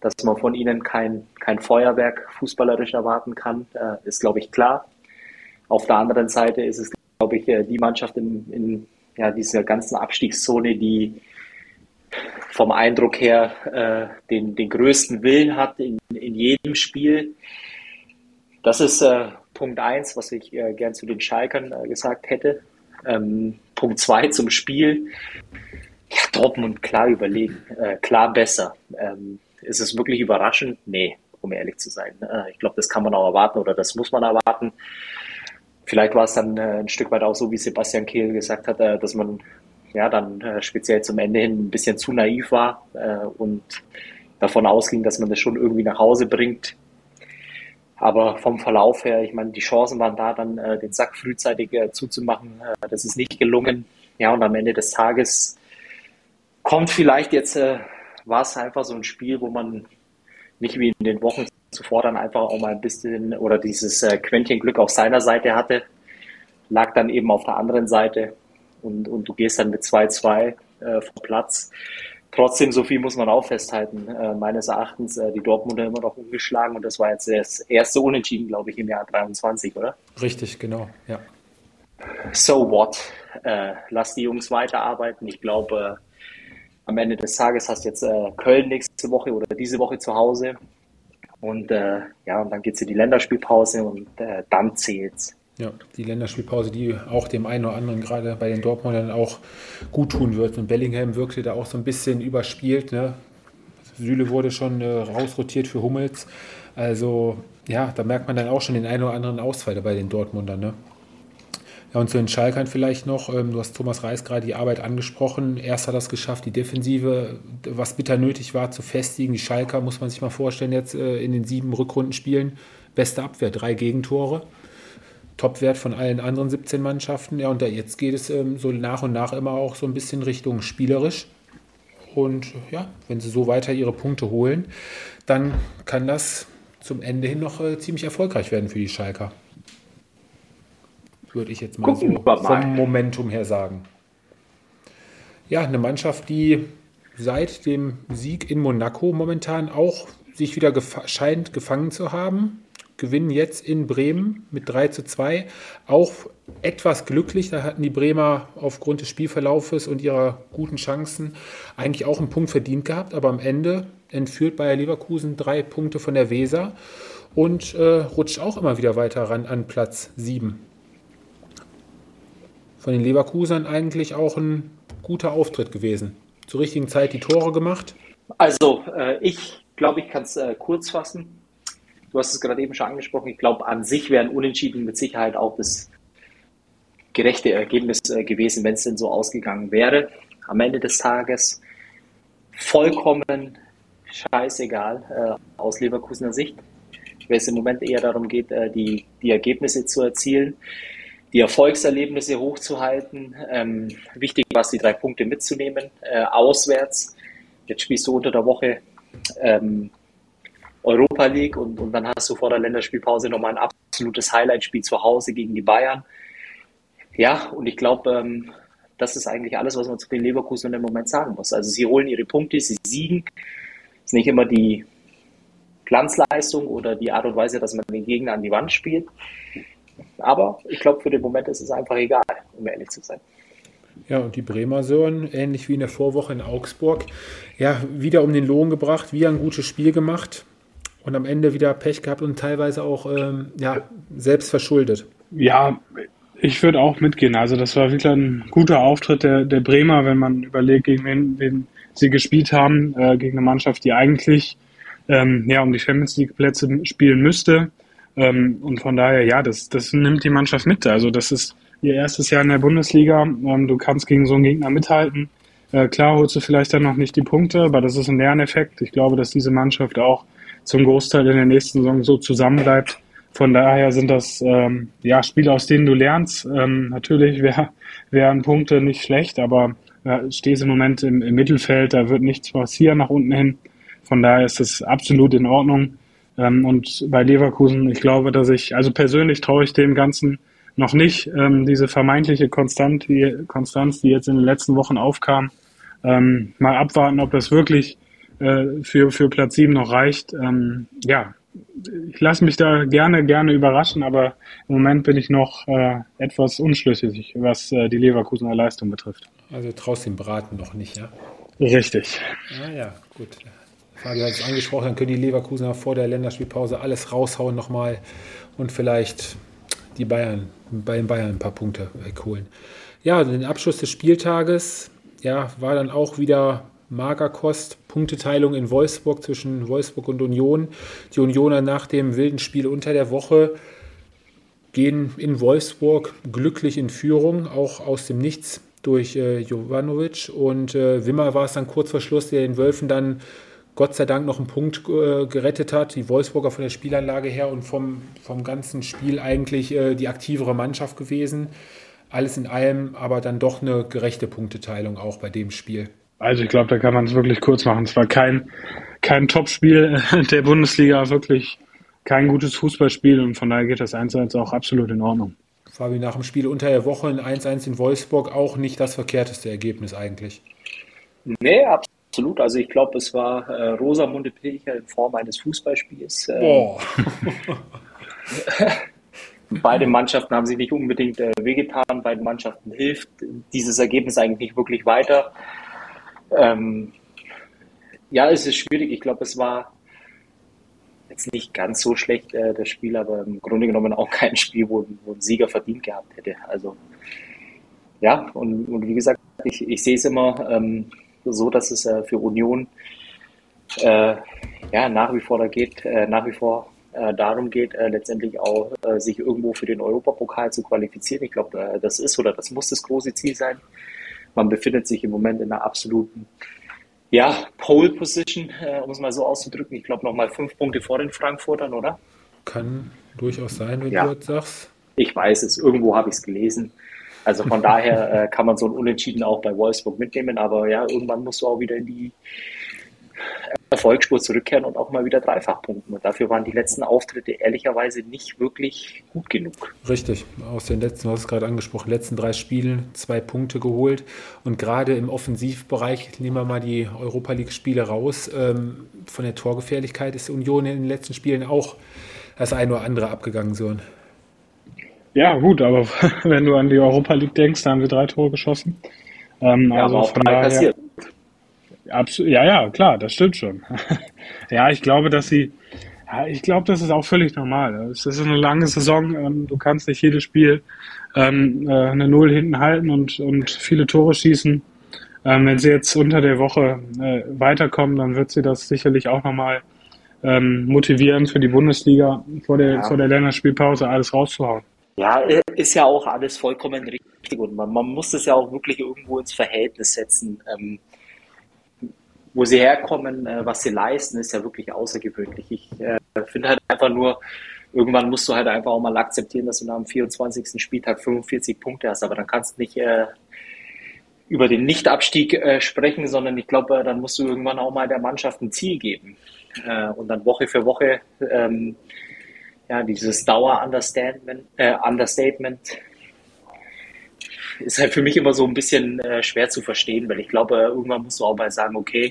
dass man von ihnen kein, kein Feuerwerk fußballerisch erwarten kann, äh, ist, glaube ich, klar. Auf der anderen Seite ist es, glaube ich, äh, die Mannschaft in, in ja, dieser ganzen Abstiegszone, die vom Eindruck her äh, den, den größten Willen hat in, in jedem Spiel. Das ist äh, Punkt eins, was ich äh, gern zu den Schalkern äh, gesagt hätte. Ähm, Punkt zwei zum Spiel. Ja, Dortmund klar überlegen, äh, klar besser. Ähm, ist es wirklich überraschend? Nee, um ehrlich zu sein. Äh, ich glaube, das kann man auch erwarten oder das muss man erwarten. Vielleicht war es dann äh, ein Stück weit auch so, wie Sebastian Kehl gesagt hat, äh, dass man ja dann äh, speziell zum Ende hin ein bisschen zu naiv war äh, und davon ausging, dass man das schon irgendwie nach Hause bringt. Aber vom Verlauf her, ich meine, die Chancen waren da, dann äh, den Sack frühzeitig äh, zuzumachen. Das ist nicht gelungen. Ja, und am Ende des Tages kommt vielleicht jetzt, war es einfach so ein Spiel, wo man nicht wie in den Wochen zuvor dann einfach auch mal ein bisschen oder dieses äh, Quäntchen Glück auf seiner Seite hatte, lag dann eben auf der anderen Seite und, und du gehst dann mit 2-2 äh, vom Platz. Trotzdem, so viel muss man auch festhalten. Äh, meines Erachtens äh, die Dortmunder immer noch umgeschlagen und das war jetzt das erste Unentschieden, glaube ich, im Jahr 23, oder? Richtig, genau, ja. So what? Äh, lass die Jungs weiterarbeiten. Ich glaube, am Ende des Tages hast du jetzt äh, Köln nächste Woche oder diese Woche zu Hause. Und äh, ja, und dann geht es in die Länderspielpause und dann zählt's. Ja, die Länderspielpause, die auch dem einen oder anderen gerade bei den Dortmundern auch gut tun wird. Und Bellingham wirkte da auch so ein bisschen überspielt. Ne? Süle wurde schon äh, rausrotiert für Hummels. Also ja, da merkt man dann auch schon den einen oder anderen Ausfall bei den Dortmundern. Ne? Ja, und zu den Schalkern vielleicht noch, ähm, du hast Thomas Reis gerade die Arbeit angesprochen. Erst hat er es geschafft, die Defensive, was bitter nötig war, zu festigen. Die Schalker, muss man sich mal vorstellen, jetzt äh, in den sieben Rückrundenspielen. Beste Abwehr, drei Gegentore. Topwert von allen anderen 17 Mannschaften. Ja, und da jetzt geht es ähm, so nach und nach immer auch so ein bisschen Richtung spielerisch. Und ja, wenn sie so weiter ihre Punkte holen, dann kann das zum Ende hin noch äh, ziemlich erfolgreich werden für die Schalker. Würde ich jetzt mal Gucken so vom Momentum her sagen. Ja, eine Mannschaft, die seit dem Sieg in Monaco momentan auch sich wieder gef scheint gefangen zu haben gewinnen jetzt in Bremen mit 3 zu 2. Auch etwas glücklich, da hatten die Bremer aufgrund des Spielverlaufes und ihrer guten Chancen eigentlich auch einen Punkt verdient gehabt, aber am Ende entführt Bayer Leverkusen drei Punkte von der Weser und äh, rutscht auch immer wieder weiter ran an Platz 7. Von den Leverkusern eigentlich auch ein guter Auftritt gewesen. Zur richtigen Zeit die Tore gemacht. Also, äh, ich glaube, ich kann es äh, kurz fassen. Du hast es gerade eben schon angesprochen. Ich glaube, an sich wären Unentschieden mit Sicherheit auch das gerechte Ergebnis äh, gewesen, wenn es denn so ausgegangen wäre. Am Ende des Tages vollkommen scheißegal äh, aus Leverkusener Sicht, weil es im Moment eher darum geht, äh, die, die Ergebnisse zu erzielen, die Erfolgserlebnisse hochzuhalten. Ähm, wichtig war es, die drei Punkte mitzunehmen, äh, auswärts. Jetzt spielst du unter der Woche ähm, Europa League und, und dann hast du vor der Länderspielpause nochmal ein absolutes Highlight-Spiel zu Hause gegen die Bayern. Ja, und ich glaube, ähm, das ist eigentlich alles, was man zu den Leverkusen im Moment sagen muss. Also sie holen ihre Punkte, sie siegen. Es ist nicht immer die Glanzleistung oder die Art und Weise, dass man den Gegner an die Wand spielt. Aber ich glaube, für den Moment ist es einfach egal, um ehrlich zu sein. Ja, und die Bremer Sören, ähnlich wie in der Vorwoche in Augsburg, ja, wieder um den Lohn gebracht, wieder ein gutes Spiel gemacht und am Ende wieder Pech gehabt und teilweise auch ähm, ja, selbst verschuldet. Ja, ich würde auch mitgehen. Also das war wirklich ein guter Auftritt der, der Bremer, wenn man überlegt, gegen wen, wen sie gespielt haben, äh, gegen eine Mannschaft, die eigentlich ähm, ja, um die Champions League Plätze spielen müsste. Ähm, und von daher, ja, das, das nimmt die Mannschaft mit. Also das ist ihr erstes Jahr in der Bundesliga. Ähm, du kannst gegen so einen Gegner mithalten. Äh, klar holst du vielleicht dann noch nicht die Punkte, aber das ist ein Lerneffekt. Ich glaube, dass diese Mannschaft auch zum Großteil in der nächsten Saison so zusammenbleibt. Von daher sind das ähm, ja Spiele, aus denen du lernst. Ähm, natürlich wär, wären Punkte nicht schlecht, aber äh, stehst im Moment im, im, Mittelfeld, da wird nichts passieren nach unten hin. Von daher ist es absolut in Ordnung. Ähm, und bei Leverkusen, ich glaube, dass ich, also persönlich traue ich dem Ganzen noch nicht. Ähm, diese vermeintliche Konstant, die, Konstanz, die jetzt in den letzten Wochen aufkam, ähm, mal abwarten, ob das wirklich äh, für, für Platz 7 noch reicht. Ja, ich lasse mich da gerne, gerne überraschen, aber im Moment bin ich noch äh, etwas unschlüssig, was äh, die Leverkusener Leistung betrifft. Also traust dem Braten noch nicht, ja? Richtig. Ah ja, gut. Fabio hat es angesprochen, dann können die Leverkusener vor der Länderspielpause alles raushauen nochmal und vielleicht die Bayern, bei den Bayern ein paar Punkte wegholen. Ja, den Abschluss des Spieltages, ja, war dann auch wieder Magerkost, Punkteteilung in Wolfsburg zwischen Wolfsburg und Union. Die Unioner nach dem wilden Spiel unter der Woche gehen in Wolfsburg glücklich in Führung, auch aus dem Nichts durch äh, Jovanovic. Und äh, Wimmer war es dann kurz vor Schluss, der den Wölfen dann Gott sei Dank noch einen Punkt äh, gerettet hat. Die Wolfsburger von der Spielanlage her und vom, vom ganzen Spiel eigentlich äh, die aktivere Mannschaft gewesen. Alles in allem aber dann doch eine gerechte Punkteteilung auch bei dem Spiel. Also ich glaube, da kann man es wirklich kurz machen. Es war kein, kein Top-Spiel der Bundesliga, wirklich kein gutes Fußballspiel und von daher geht das 1-1 auch absolut in Ordnung. Fabi, nach dem Spiel unter der Woche ein 1-1 in Wolfsburg auch nicht das verkehrteste Ergebnis eigentlich. Nee, absolut. Also ich glaube, es war äh, Rosamunde Pilcher in Form eines Fußballspiels. Äh, Boah. Beide Mannschaften haben sich nicht unbedingt äh, wehgetan. Beiden Mannschaften hilft dieses Ergebnis eigentlich nicht wirklich weiter. Ähm, ja, es ist schwierig. Ich glaube, es war jetzt nicht ganz so schlecht, äh, das Spiel, aber im Grunde genommen auch kein Spiel, wo, wo ein Sieger verdient gehabt hätte. Also, ja, und, und wie gesagt, ich, ich sehe es immer ähm, so, dass es äh, für Union äh, ja, nach wie vor da geht, äh, nach wie vor äh, darum geht, äh, letztendlich auch äh, sich irgendwo für den Europapokal zu qualifizieren. Ich glaube, das ist oder das muss das große Ziel sein. Man befindet sich im Moment in einer absoluten ja, Pole Position, um es mal so auszudrücken. Ich glaube, nochmal fünf Punkte vor den Frankfurtern, oder? Kann durchaus sein, wenn ja. du jetzt sagst. Ich weiß es, irgendwo habe ich es gelesen. Also von daher äh, kann man so ein Unentschieden auch bei Wolfsburg mitnehmen, aber ja, irgendwann musst du auch wieder in die Erfolgsspur zurückkehren und auch mal wieder dreifach punkten. Und dafür waren die letzten Auftritte ehrlicherweise nicht wirklich gut genug. Richtig, aus den letzten, du hast es gerade angesprochen, letzten drei Spielen zwei Punkte geholt. Und gerade im Offensivbereich, nehmen wir mal die Europa League-Spiele raus, ähm, von der Torgefährlichkeit ist Union in den letzten Spielen auch das ein oder andere abgegangen, so. Ja, gut, aber wenn du an die Europa League denkst, da haben wir drei Tore geschossen. Ähm, ja, also aber auch drei daher, kassiert. Absolut, ja, ja, klar, das stimmt schon. ja, ich glaube, dass sie, ja, ich glaube, das ist auch völlig normal. Es ist eine lange Saison, ähm, du kannst nicht jedes Spiel ähm, äh, eine Null hinten halten und, und viele Tore schießen. Ähm, wenn sie jetzt unter der Woche äh, weiterkommen, dann wird sie das sicherlich auch nochmal ähm, motivieren für die Bundesliga vor der, ja. vor der Länderspielpause alles rauszuhauen. Ja, ist ja auch alles vollkommen richtig und man, man muss das ja auch wirklich irgendwo ins Verhältnis setzen. Ähm, wo sie herkommen, äh, was sie leisten, ist ja wirklich außergewöhnlich. Ich äh, finde halt einfach nur, irgendwann musst du halt einfach auch mal akzeptieren, dass du nach dem 24. Spieltag 45 Punkte hast, aber dann kannst du nicht äh, über den Nichtabstieg äh, sprechen, sondern ich glaube, dann musst du irgendwann auch mal der Mannschaft ein Ziel geben äh, und dann Woche für Woche ähm, ja, dieses Dauer-Understatement äh, ist halt für mich immer so ein bisschen äh, schwer zu verstehen, weil ich glaube, irgendwann musst du auch mal sagen, okay,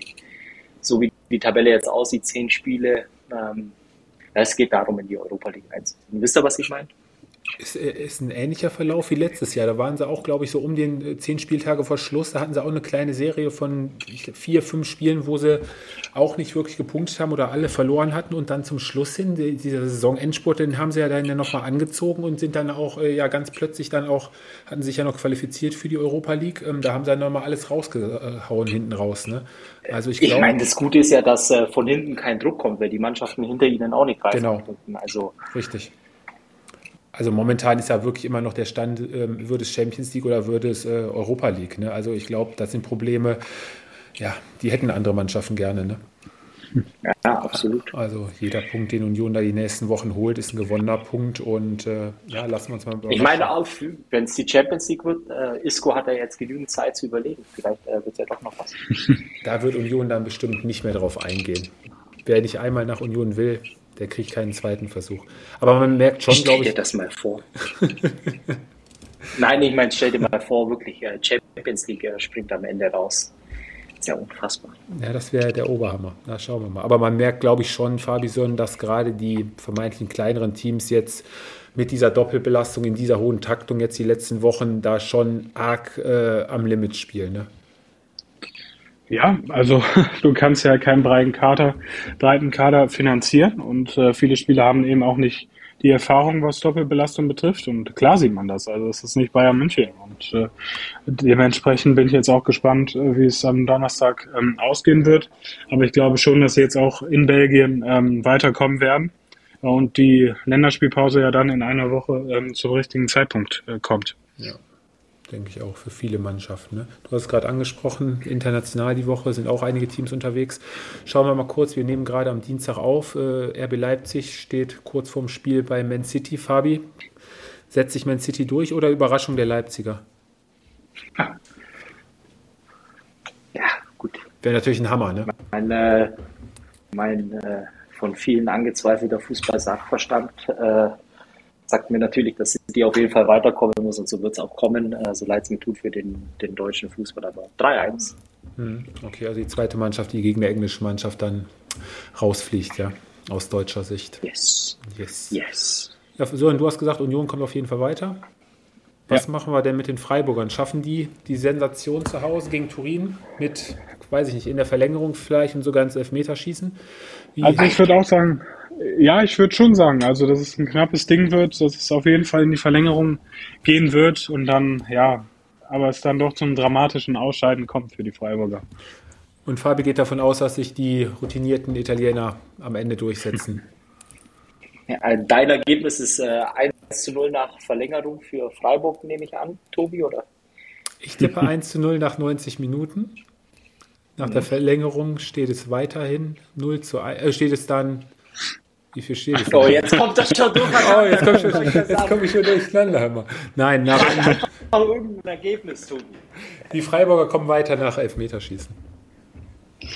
so wie die Tabelle jetzt aussieht, zehn Spiele, ähm, es geht darum, in die Europa League einzuziehen. Wisst ihr, was ich meine? Ist, äh, ist ein ähnlicher Verlauf wie letztes Jahr. Da waren sie auch, glaube ich, so um den äh, zehn Spieltage vor Schluss. Da hatten sie auch eine kleine Serie von vier, fünf Spielen, wo sie auch nicht wirklich gepunktet haben oder alle verloren hatten. Und dann zum Schluss hin, dieser Saisonendspurt, den haben sie ja dann ja nochmal angezogen und sind dann auch äh, ja ganz plötzlich dann auch, hatten sich ja noch qualifiziert für die Europa League. Ähm, da haben sie dann nochmal alles rausgehauen hinten raus. Ne? Also ich, ich meine, das Gute ist ja, dass von hinten kein Druck kommt, weil die Mannschaften hinter ihnen auch nicht greifen. Genau. Also Richtig. Also momentan ist ja wirklich immer noch der Stand, ähm, wird es Champions League oder wird es äh, Europa League. Ne? Also ich glaube, das sind Probleme, ja, die hätten andere Mannschaften gerne. Ne? Ja, absolut. Also jeder Punkt, den Union da die nächsten Wochen holt, ist ein gewonnener Punkt und äh, ja, lassen wir uns mal. Ich meine auch, wenn es die Champions League wird, äh, Isco hat ja jetzt genügend Zeit zu überlegen. Vielleicht äh, wird es ja doch noch was. da wird Union dann bestimmt nicht mehr drauf eingehen. Wer nicht einmal nach Union will, der kriegt keinen zweiten Versuch. Aber man merkt schon, glaube ich. Stell dir das mal vor. Nein, ich meine, stell dir mal vor, wirklich, äh, Champions League äh, springt am Ende raus. ist ja unfassbar. Ja, das wäre der Oberhammer. Na, schauen wir mal. Aber man merkt, glaube ich, schon, Fabison, dass gerade die vermeintlichen kleineren Teams jetzt mit dieser Doppelbelastung in dieser hohen Taktung jetzt die letzten Wochen da schon arg äh, am Limit spielen. Ne? Ja, also du kannst ja keinen breiten Kader, breiten Kader finanzieren und äh, viele Spieler haben eben auch nicht die Erfahrung, was Doppelbelastung betrifft. Und klar sieht man das. Also es ist nicht Bayern München. Und äh, dementsprechend bin ich jetzt auch gespannt, äh, wie es am Donnerstag ähm, ausgehen wird. Aber ich glaube schon, dass sie jetzt auch in Belgien ähm, weiterkommen werden und die Länderspielpause ja dann in einer Woche ähm, zum richtigen Zeitpunkt äh, kommt. Ja denke ich auch, für viele Mannschaften. Ne? Du hast es gerade angesprochen, international die Woche sind auch einige Teams unterwegs. Schauen wir mal kurz, wir nehmen gerade am Dienstag auf. Äh, RB Leipzig steht kurz vorm Spiel bei Man City. Fabi, setzt sich Man City durch oder Überraschung der Leipziger? Ja, gut. Wäre natürlich ein Hammer, ne? Mein, äh, mein äh, von vielen angezweifelter Fußball-Sachverstand äh, sagt mir natürlich, dass die auf jeden Fall weiterkommen muss und so wird es auch kommen, äh, so leid es mir tut für den, den deutschen Fußball. Aber 3-1. Hm, okay, also die zweite Mannschaft, die gegen die englische Mannschaft dann rausfliegt, ja, aus deutscher Sicht. Yes. Yes. Yes. Ja, so, und du hast gesagt, Union kommt auf jeden Fall weiter. Was ja. machen wir denn mit den Freiburgern? Schaffen die die Sensation zu Hause gegen Turin mit, weiß ich nicht, in der Verlängerung vielleicht und sogar ins Elfmeterschießen? Wie also ich würde auch sagen, ja, ich würde schon sagen, also dass es ein knappes Ding wird, dass es auf jeden Fall in die Verlängerung gehen wird und dann, ja, aber es dann doch zum dramatischen Ausscheiden kommt für die Freiburger. Und Fabi geht davon aus, dass sich die routinierten Italiener am Ende durchsetzen. Ja, dein Ergebnis ist äh, 1 zu 0 nach Verlängerung für Freiburg, nehme ich an, Tobi, oder? Ich tippe 1 zu 0 nach 90 Minuten. Nach der Verlängerung steht es weiterhin 0 zu 1, äh, steht es dann viel steht es? Oh, jetzt kommt das schon durch. oh, jetzt komme ich, jetzt komm ich schon durcheinander. Nein, nach irgendein Ergebnis, Tobi. Die Freiburger kommen weiter nach Elfmeterschießen.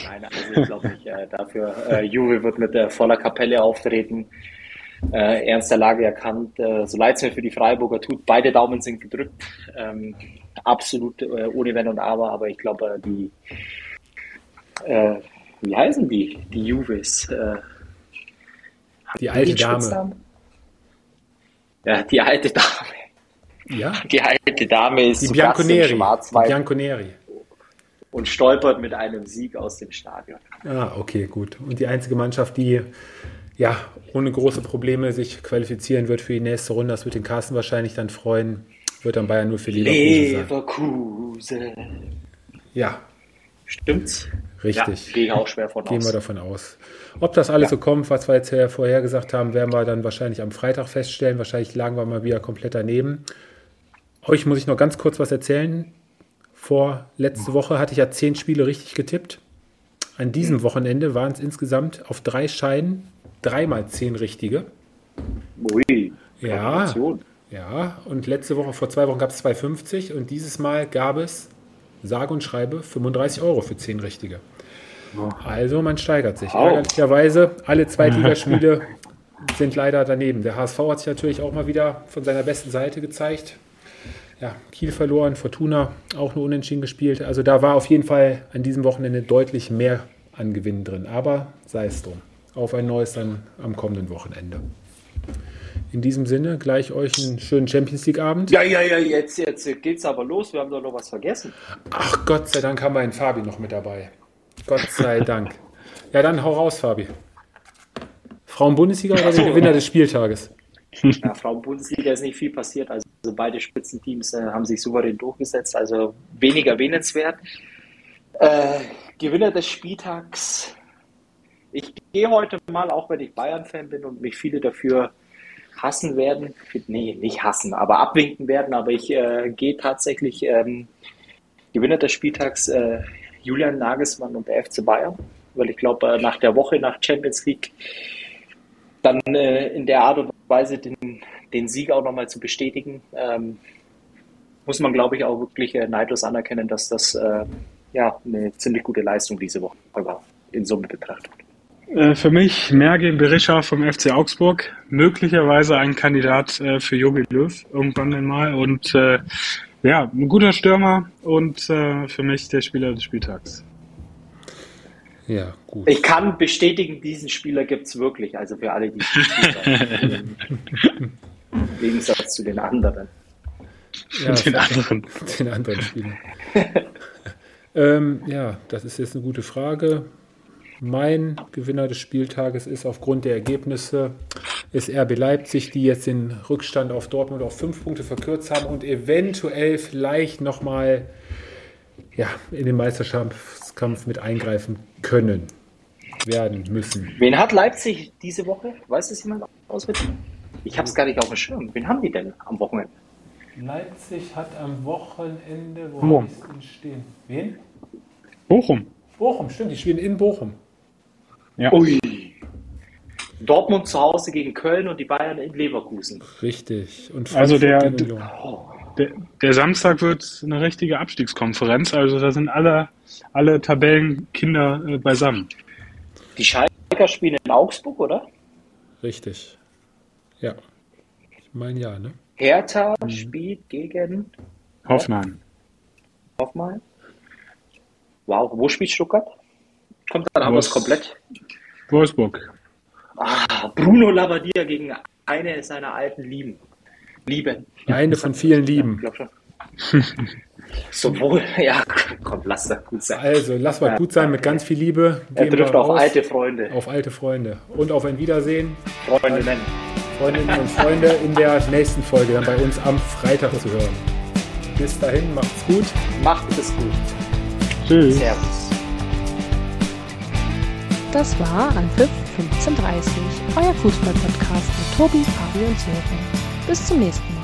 Nein, also ich glaube nicht. Äh, dafür, äh, Juve wird mit äh, voller Kapelle auftreten. Äh, ernst der Lage erkannt. Äh, so leid es mir für die Freiburger tut, beide Daumen sind gedrückt. Ähm, absolut äh, ohne Wenn und Aber, aber ich glaube, äh, die, äh, wie heißen die? Die Juves. Die alte Dame. Ja, die alte Dame. Ja? Die alte Dame ist die Bianconeri. Die Bianconeri. Und stolpert mit einem Sieg aus dem Stadion. Ah, okay, gut. Und die einzige Mannschaft, die ja ohne große Probleme sich qualifizieren wird für die nächste Runde, das wird den Carsten wahrscheinlich dann freuen, wird dann Bayern nur für Leverkusen. Leverkusen. Ja. Stimmt's? Richtig. Ja, gehe auch schwer von Gehen aus. wir davon aus. Ob das alles ja. so kommt, was wir jetzt vorher gesagt haben, werden wir dann wahrscheinlich am Freitag feststellen. Wahrscheinlich lagen wir mal wieder komplett daneben. Euch muss ich noch ganz kurz was erzählen. Vor letzte Woche hatte ich ja zehn Spiele richtig getippt. An diesem Wochenende waren es insgesamt auf drei Scheinen dreimal zehn richtige. Ui, ja, ja, und letzte Woche, vor zwei Wochen gab es 2,50 und dieses Mal gab es sage und schreibe 35 Euro für 10 richtige. Also man steigert sich. Wow. Ärgerlicherweise, alle Zweitligaspiele sind leider daneben. Der HSV hat sich natürlich auch mal wieder von seiner besten Seite gezeigt. Ja, Kiel verloren, Fortuna auch nur unentschieden gespielt. Also da war auf jeden Fall an diesem Wochenende deutlich mehr an Gewinnen drin. Aber sei es drum. Auf ein neues dann am kommenden Wochenende. In diesem Sinne, gleich euch einen schönen Champions League-Abend. Ja, ja, ja, jetzt, jetzt geht's aber los. Wir haben doch noch was vergessen. Ach, Gott sei Dank haben wir einen Fabi noch mit dabei. Gott sei Dank. Ja, dann hau raus, Fabi. Frauen-Bundesliga oder der Gewinner des Spieltages? Ja, Frauen-Bundesliga ist nicht viel passiert. Also beide Spitzenteams äh, haben sich souverän durchgesetzt. Also weniger erwähnenswert. Äh, Gewinner des Spieltags. Ich gehe heute mal, auch wenn ich Bayern-Fan bin und mich viele dafür hassen werden. Nee, nicht hassen, aber abwinken werden. Aber ich äh, gehe tatsächlich ähm, Gewinner des Spieltags äh, Julian Nagelsmann und der FC Bayern. Weil ich glaube, äh, nach der Woche nach Champions League dann äh, in der Art und Weise den, den Sieg auch nochmal zu bestätigen, ähm, muss man, glaube ich, auch wirklich äh, neidlos anerkennen, dass das äh, ja eine ziemlich gute Leistung diese Woche war, in Summe betrachtet. Äh, für mich Mergin Berisha vom FC Augsburg, möglicherweise ein Kandidat äh, für Jogi Löw irgendwann einmal und äh, ja, ein guter Stürmer und äh, für mich der Spieler des Spieltags. Ja, gut. Ich kann bestätigen, diesen Spieler gibt es wirklich, also für alle, die Im Gegensatz zu den anderen. Ja, den anderen. Den anderen Spielern. ähm, ja, das ist jetzt eine gute Frage. Mein Gewinner des Spieltages ist aufgrund der Ergebnisse ist RB Leipzig, die jetzt den Rückstand auf Dortmund auf fünf Punkte verkürzt haben und eventuell vielleicht nochmal ja, in den Meisterschaftskampf mit eingreifen können, werden müssen. Wen hat Leipzig diese Woche? Weiß es jemand auswendig? Ich habe es gar nicht auf dem Schirm. Wen haben die denn am Wochenende? Leipzig hat am Wochenende, wo ich es denn stehen? Wen? Bochum. Bochum, stimmt, die spielen in Bochum. Ja. Ui. Dortmund zu Hause gegen Köln und die Bayern in Leverkusen. Richtig. Und Also der-. Der, der Samstag wird eine richtige Abstiegskonferenz. Also da sind alle, alle Tabellenkinder äh, beisammen. Die Schalker spielen in Augsburg, oder? Richtig. Ja. Ich meine ja, ne? Hertha spielt gegen Hoffenheim. Hoffenheim. Wow, wo spielt Stuttgart? Kommt dann haben wir es Was? komplett. Wolfsburg. Ah, Bruno Labbadia gegen eine seiner alten Lieben. Lieben. Eine von vielen Ich Lieben. Sowohl, ja, komm, lass das gut sein. Also, lass mal gut sein mit ganz viel Liebe. Er Gehen trifft wir auf alte Freunde, auf alte Freunde. Und auf ein Wiedersehen, Freundinnen. Freundinnen und Freunde, in der nächsten Folge dann bei uns am Freitag zu hören. Bis dahin, macht's gut. Macht es gut. Tschüss. Servus. Das war Anpfiff 1530, euer Fußball-Podcast mit Tobi, Fabi und Sören. Bis zum nächsten Mal.